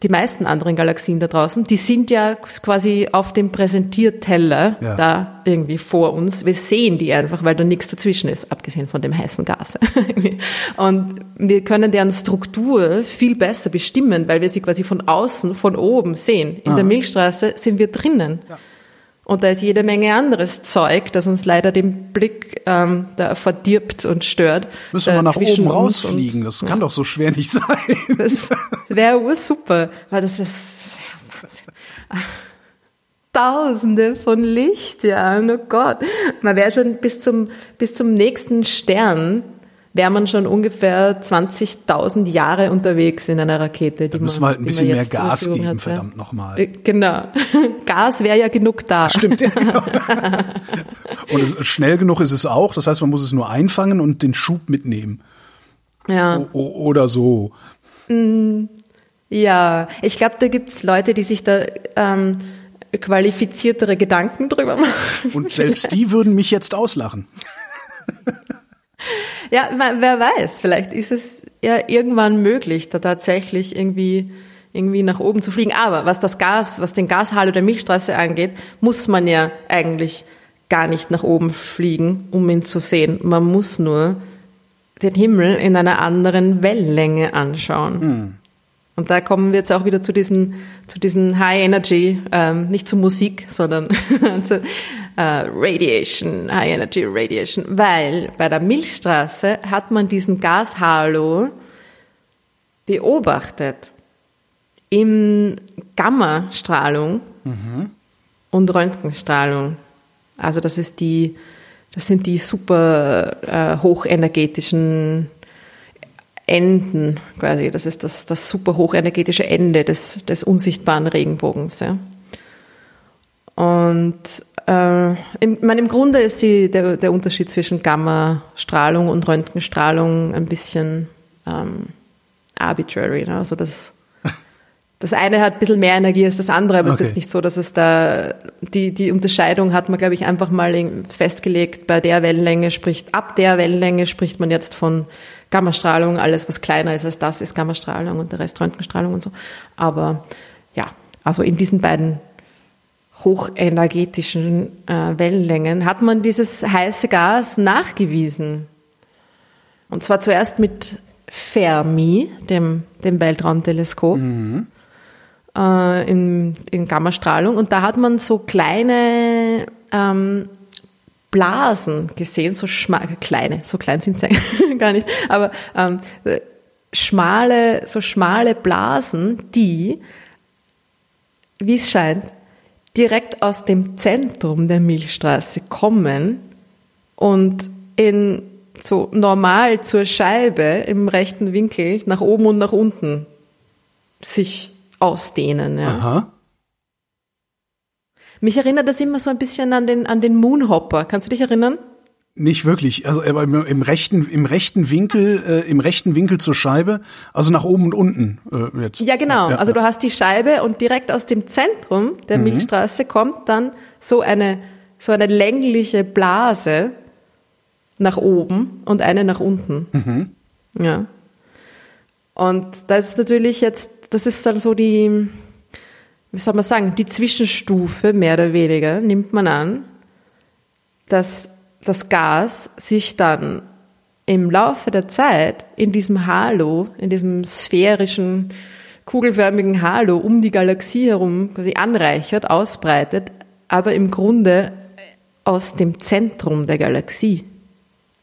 Speaker 3: die, meisten anderen Galaxien da draußen, die sind ja quasi auf dem Präsentierteller
Speaker 2: Ja.
Speaker 3: da irgendwie vor uns. Wir sehen die einfach, weil da nichts dazwischen ist, abgesehen von dem heißen Gas. Und wir können deren Struktur viel besser bestimmen, weil wir sie quasi von außen, von oben sehen. In der Milchstraße sind wir drinnen. Und da ist jede Menge anderes Zeug, das uns leider den Blick ähm, da verdirbt und stört.
Speaker 2: Müssen wir
Speaker 3: äh,
Speaker 2: nach oben rausfliegen.
Speaker 3: und-
Speaker 2: Das
Speaker 3: ja.
Speaker 2: kann doch so schwer nicht sein.
Speaker 3: Das wäre super, weil das wäre ja, Wahnsinn. Tausende von Lichtjahren, oh Gott. Man wäre schon bis zum, bis zum nächsten Stern, wäre man schon ungefähr 20.000 Jahre unterwegs in einer Rakete. Die
Speaker 2: Da müssen
Speaker 3: man,
Speaker 2: wir halt ein bisschen mehr Gas geben,
Speaker 3: hat,
Speaker 2: verdammt nochmal.
Speaker 3: Äh, Genau. Gas wäre ja genug da.
Speaker 2: Stimmt, ja, genau. Und es, schnell genug ist es auch. Das heißt, man muss es nur einfangen und den Schub mitnehmen.
Speaker 3: Ja.
Speaker 2: O o- oder so.
Speaker 3: Ja, ich glaube, da gibt's Leute, die sich da ähm, qualifiziertere Gedanken drüber machen.
Speaker 2: Und selbst die würden mich jetzt auslachen.
Speaker 3: Ja, wer weiß, vielleicht ist es ja irgendwann möglich, da tatsächlich irgendwie irgendwie nach oben zu fliegen. Aber was das Gas, was den Gashalo der Milchstraße angeht, muss man ja eigentlich gar nicht nach oben fliegen, um ihn zu sehen. Man muss nur den Himmel in einer anderen Wellenlänge anschauen. Und da kommen wir jetzt auch wieder zu diesen, zu diesen High Energy, ähm, nicht zu Musik, sondern zu äh, Radiation, High Energy Radiation, weil bei der Milchstraße hat man diesen Gashalo beobachtet in Gammastrahlung und Röntgenstrahlung. Also das ist die, das sind die super äh, hochenergetischen Enden quasi. Das ist das, das super hochenergetische Ende des, des unsichtbaren Regenbogens. Ja. Und äh, im, man, im Grunde ist die, der, der Unterschied zwischen Gammastrahlung und Röntgenstrahlung ein bisschen ähm, arbitrary. Ne? Also das, das eine hat ein bisschen mehr Energie als das andere, aber okay. es ist nicht so, dass es da die, die Unterscheidung hat man, glaube ich, einfach mal festgelegt, bei der Wellenlänge spricht, ab der Wellenlänge spricht man jetzt von Gammastrahlung, alles was kleiner ist als das ist Gammastrahlung und der Rest Röntgenstrahlung und so. Aber ja, also in diesen beiden hochenergetischen äh, Wellenlängen hat man dieses heiße Gas nachgewiesen. Und zwar zuerst mit Fermi, dem, dem Weltraumteleskop, mhm. äh, in, in Gammastrahlung. Und da hat man so kleine ähm, Blasen gesehen, so kleine, so klein sind sie gar nicht, aber ähm, schmale, so schmale Blasen, die, wie es scheint, direkt aus dem Zentrum der Milchstraße kommen und in so normal zur Scheibe im rechten Winkel nach oben und nach unten sich ausdehnen. Ja. Aha. Mich erinnert das immer so ein bisschen an den, an den Moonhopper. Kannst du dich erinnern?
Speaker 2: Nicht wirklich. Also aber im, im rechten im rechten Winkel äh, im rechten Winkel zur Scheibe, also nach oben und unten äh, jetzt.
Speaker 3: Ja genau. Ja, also du hast die Scheibe und direkt aus dem Zentrum der mhm. Milchstraße kommt dann so eine so eine längliche Blase nach oben und eine nach unten. Mhm. Ja. Und das ist natürlich jetzt, das ist dann so die, wie soll man sagen, die Zwischenstufe mehr oder weniger nimmt man an, dass das Gas sich dann im Laufe der Zeit in diesem Halo, in diesem sphärischen, kugelförmigen Halo um die Galaxie herum quasi anreichert, ausbreitet, aber im Grunde aus dem Zentrum der Galaxie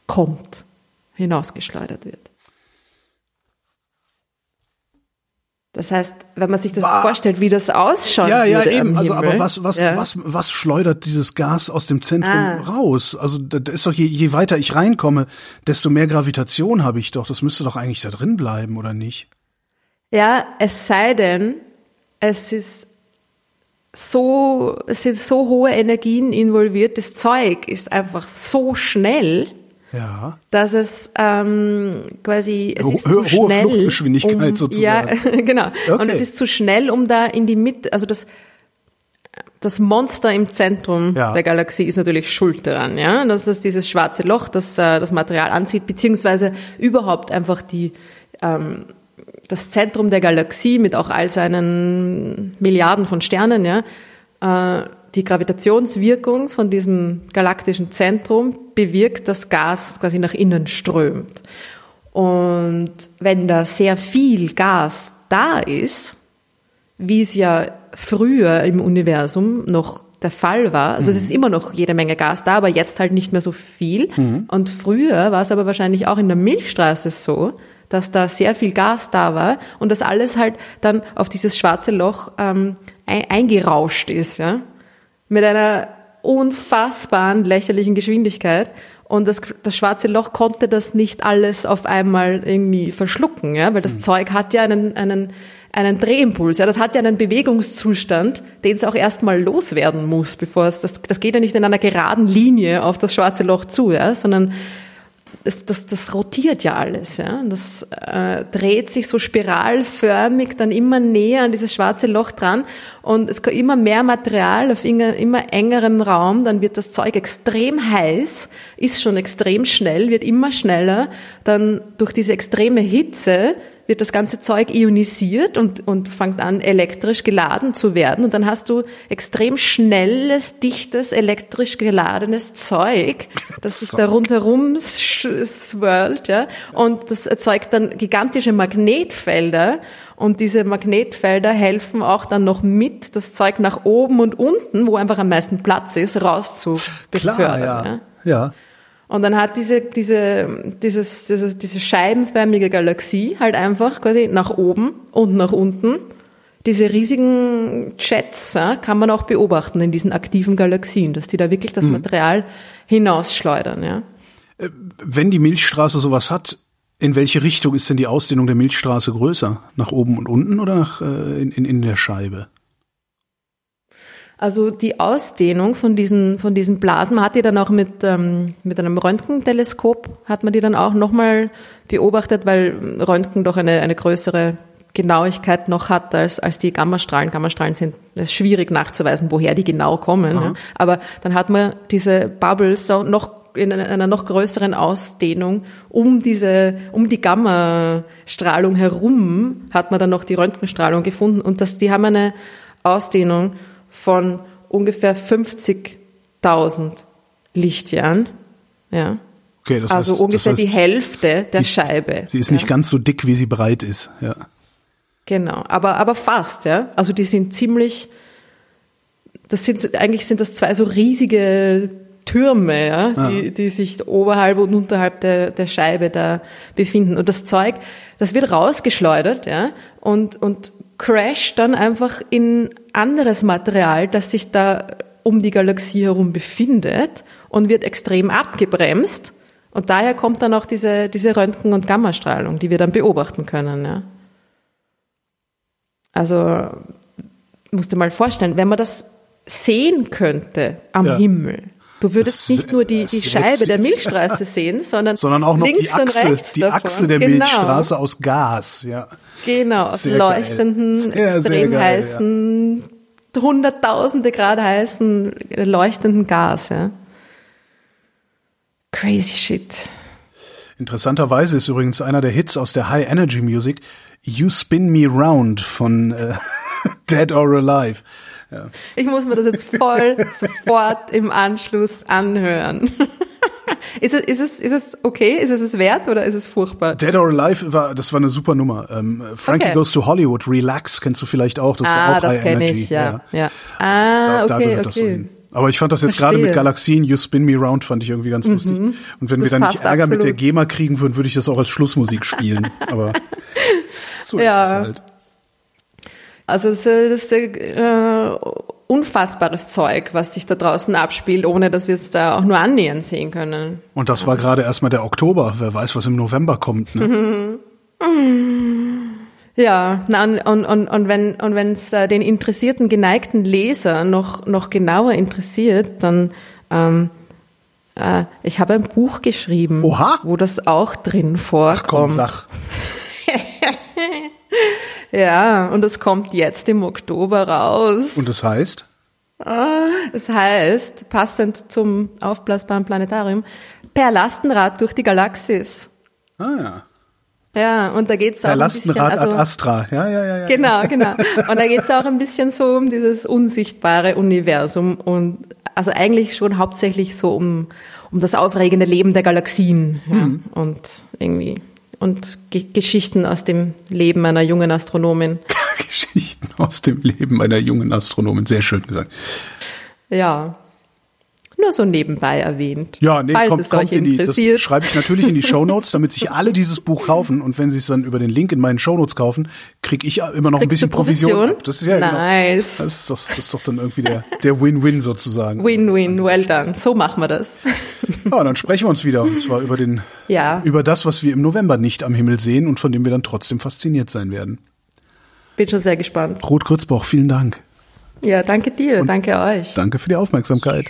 Speaker 3: kommt, hinausgeschleudert wird. Das heißt, wenn man sich das War, vorstellt, wie das ausschaut.
Speaker 2: Ja, ja, eben. Also, aber was, was, ja. was, was schleudert dieses Gas aus dem Zentrum ah. raus? Also, da ist doch je, je weiter ich reinkomme, desto mehr Gravitation habe ich doch. Das müsste doch eigentlich da drin bleiben, oder nicht?
Speaker 3: Ja, es sei denn, es ist so, es sind so hohe Energien involviert. Das Zeug ist einfach so schnell
Speaker 2: ja.
Speaker 3: Dass es ähm, quasi, es ist
Speaker 2: Ho
Speaker 3: zu
Speaker 2: hohe schnell. Fluchtgeschwindigkeit
Speaker 3: um,
Speaker 2: sozusagen.
Speaker 3: Ja, genau. Okay. Und es ist zu schnell, um da in die Mitte, also das, das Monster im Zentrum ja. der Galaxie ist natürlich schuld daran, ja. Das ist dieses schwarze Loch, das äh, das Material anzieht, beziehungsweise überhaupt einfach die, ähm, das Zentrum der Galaxie mit auch all seinen Milliarden von Sternen, ja, äh, die Gravitationswirkung von diesem galaktischen Zentrum bewirkt, dass Gas quasi nach innen strömt. Und wenn da sehr viel Gas da ist, wie es ja früher im Universum noch der Fall war, also mhm. es ist immer noch jede Menge Gas da, aber jetzt halt nicht mehr so viel. Mhm. Und früher war es aber wahrscheinlich auch in der Milchstraße so, dass da sehr viel Gas da war und das alles halt dann auf dieses schwarze Loch ähm, eingerauscht ist. Ja? Mit einer unfassbaren lächerlichen Geschwindigkeit. Und das, das schwarze Loch konnte das nicht alles auf einmal irgendwie verschlucken, ja, weil das mhm. Zeug hat ja einen, einen, einen Drehimpuls, ja, das hat ja einen Bewegungszustand, den es auch erstmal loswerden muss, bevor es, das, das geht ja nicht in einer geraden Linie auf das schwarze Loch zu, ja, sondern das, das, das rotiert ja alles. Ja? Das äh, dreht sich so spiralförmig dann immer näher an dieses schwarze Loch dran und es kommt immer mehr Material auf immer engeren Raum, dann wird das Zeug extrem heiß, ist schon extrem schnell, wird immer schneller, dann durch diese extreme Hitze wird das ganze Zeug ionisiert und, und fängt an, elektrisch geladen zu werden. Und dann hast du extrem schnelles, dichtes, elektrisch geladenes Zeug, das sich da rundherum swirlt, ja. Und das erzeugt dann gigantische Magnetfelder. Und diese Magnetfelder helfen auch dann noch mit, das Zeug nach oben und unten, wo einfach am meisten Platz ist, rauszubefördern. Klar, ja. ja.
Speaker 2: ja.
Speaker 3: Und dann hat diese, diese, dieses, diese, diese scheibenförmige Galaxie halt einfach quasi nach oben und nach unten. Diese riesigen Jets ja, kann man auch beobachten in diesen aktiven Galaxien, dass die da wirklich das mhm. Material hinausschleudern. Ja.
Speaker 2: Äh, wenn die Milchstraße sowas hat, in welche Richtung ist denn die Ausdehnung der Milchstraße größer? Nach oben und unten oder nach, äh, in, in, in der Scheibe?
Speaker 3: Also die Ausdehnung von diesen, von diesen Blasen, man hat die dann auch mit, ähm, mit einem Röntgenteleskop, hat man die dann auch nochmal beobachtet, weil Röntgen doch eine, eine größere Genauigkeit noch hat als, als die Gammastrahlen. Gammastrahlen sind es ist schwierig nachzuweisen, woher die genau kommen. Ja. Aber dann hat man diese Bubbles noch in einer noch größeren Ausdehnung um diese, um die Gammastrahlung herum hat man dann noch die Röntgenstrahlung gefunden und das, die haben eine Ausdehnung von ungefähr 50.000 Lichtjahren. Ja.
Speaker 2: Okay, das
Speaker 3: also
Speaker 2: heißt,
Speaker 3: ungefähr
Speaker 2: das heißt,
Speaker 3: die Hälfte der
Speaker 2: die-
Speaker 3: Scheibe.
Speaker 2: Sie ist
Speaker 3: ja.
Speaker 2: nicht ganz so dick, wie sie breit ist. Ja.
Speaker 3: Genau, aber, aber fast, ja. Also die sind ziemlich, das sind, eigentlich sind das zwei so riesige Türme, ja, die, die sich oberhalb und unterhalb der, der Scheibe da befinden. Und das Zeug, das wird rausgeschleudert, ja, und, und crasht dann einfach in anderes Material, das sich da um die Galaxie herum befindet und wird extrem abgebremst. Und daher kommt dann auch diese, diese Röntgen- und Gammastrahlung, die wir dann beobachten können, ja. Also musst dir mal vorstellen, wenn man das sehen könnte am
Speaker 2: Ja.
Speaker 3: Himmel, du würdest
Speaker 2: Das-
Speaker 3: nicht nur die, die Scheibe der Milchstraße sehen, sondern,
Speaker 2: Sondern auch noch
Speaker 3: links
Speaker 2: die Achse,
Speaker 3: und rechts
Speaker 2: die
Speaker 3: davon.
Speaker 2: Achse der
Speaker 3: genau,
Speaker 2: Milchstraße aus Gas. Ja.
Speaker 3: Genau, aus
Speaker 2: Sehr
Speaker 3: leuchtenden,
Speaker 2: Sehr, sehr
Speaker 3: extrem
Speaker 2: geil,
Speaker 3: heißen, hunderttausende Grad heißen, leuchtenden Gas, ja. Crazy shit.
Speaker 2: Interessanterweise ist übrigens einer der Hits aus der High Energy Music You Spin Me Round von äh, Dead or Alive. Ja.
Speaker 3: Ich muss mir das jetzt voll sofort im Anschluss anhören. Ist es, ist, es, ist es okay? Ist es es wert oder ist es furchtbar?
Speaker 2: Dead or Alive war, das war eine super Nummer. Ähm, Frankie
Speaker 3: Okay.
Speaker 2: Goes to Hollywood, Relax kennst du vielleicht auch. Das war
Speaker 3: ah,
Speaker 2: auch
Speaker 3: das
Speaker 2: High
Speaker 3: kenne
Speaker 2: Energy.
Speaker 3: ich, ja. ja. Ah,
Speaker 2: Da, da
Speaker 3: okay,
Speaker 2: gehört das so
Speaker 3: okay.
Speaker 2: hin. Aber ich fand das jetzt gerade mit.
Speaker 3: Mhm.
Speaker 2: Galaxien, You Spin Me Round, fand ich irgendwie ganz lustig. Und wenn
Speaker 3: Das
Speaker 2: wir dann nicht Ärger mit der
Speaker 3: absolut.
Speaker 2: GEMA kriegen würden, würde ich das auch als Schlussmusik spielen. Aber so
Speaker 3: Ja.
Speaker 2: ist es halt.
Speaker 3: Also das ist äh, unfassbares Zeug, was sich da draußen abspielt, ohne dass wir es da auch nur annähernd sehen können.
Speaker 2: Und das war gerade erstmal der Oktober. Wer weiß, was im November kommt. Ne?
Speaker 3: Ja, na, und, und, und, und wenn und wenn es äh, den interessierten, geneigten Leser noch, noch genauer interessiert, dann ähm, äh, ich habe ein Buch geschrieben,
Speaker 2: Oha.
Speaker 3: wo das auch drin vorkommt.
Speaker 2: Komm, sag.
Speaker 3: Ja, und das kommt jetzt im Oktober raus.
Speaker 2: Und das heißt?
Speaker 3: Das heißt, passend zum aufblasbaren Planetarium, per Lastenrad durch die Galaxis.
Speaker 2: Ah ja.
Speaker 3: Ja, und da geht's auch
Speaker 2: Der
Speaker 3: ein bisschen, also,
Speaker 2: ad Astra. Ja, ja, ja. ja.
Speaker 3: Genau, genau. Und da geht's auch ein bisschen so um dieses unsichtbare Universum und also eigentlich schon hauptsächlich so um, um das aufregende Leben der Galaxien ja.
Speaker 2: Mhm.
Speaker 3: und irgendwie und Ge Geschichten aus dem Leben einer jungen Astronomin.
Speaker 2: Geschichten aus dem Leben einer jungen Astronomin. Sehr schön gesagt.
Speaker 3: Ja. Nur so nebenbei erwähnt.
Speaker 2: Ja, nee, kommt, kommt in die, das
Speaker 3: interessiert.
Speaker 2: schreibe ich natürlich in die Shownotes, damit sich alle dieses Buch kaufen und wenn sie es dann über den Link in meinen Shownotes kaufen, krieg ich immer noch ein
Speaker 3: Kriegst du
Speaker 2: bisschen Provision.
Speaker 3: Provision?
Speaker 2: Das ist ja
Speaker 3: Nice.
Speaker 2: genau. Das ist doch, das ist doch dann irgendwie der der Win-Win sozusagen.
Speaker 3: Win-win, well done. So machen wir das.
Speaker 2: Ja, dann sprechen wir uns wieder und zwar über den
Speaker 3: Ja.
Speaker 2: über das, was wir im November nicht am Himmel sehen und von dem wir dann trotzdem fasziniert sein werden.
Speaker 3: Bin schon sehr gespannt.
Speaker 2: Ruth Grützbauch, vielen Dank.
Speaker 3: Ja, danke dir, danke euch.
Speaker 2: Danke für die Aufmerksamkeit.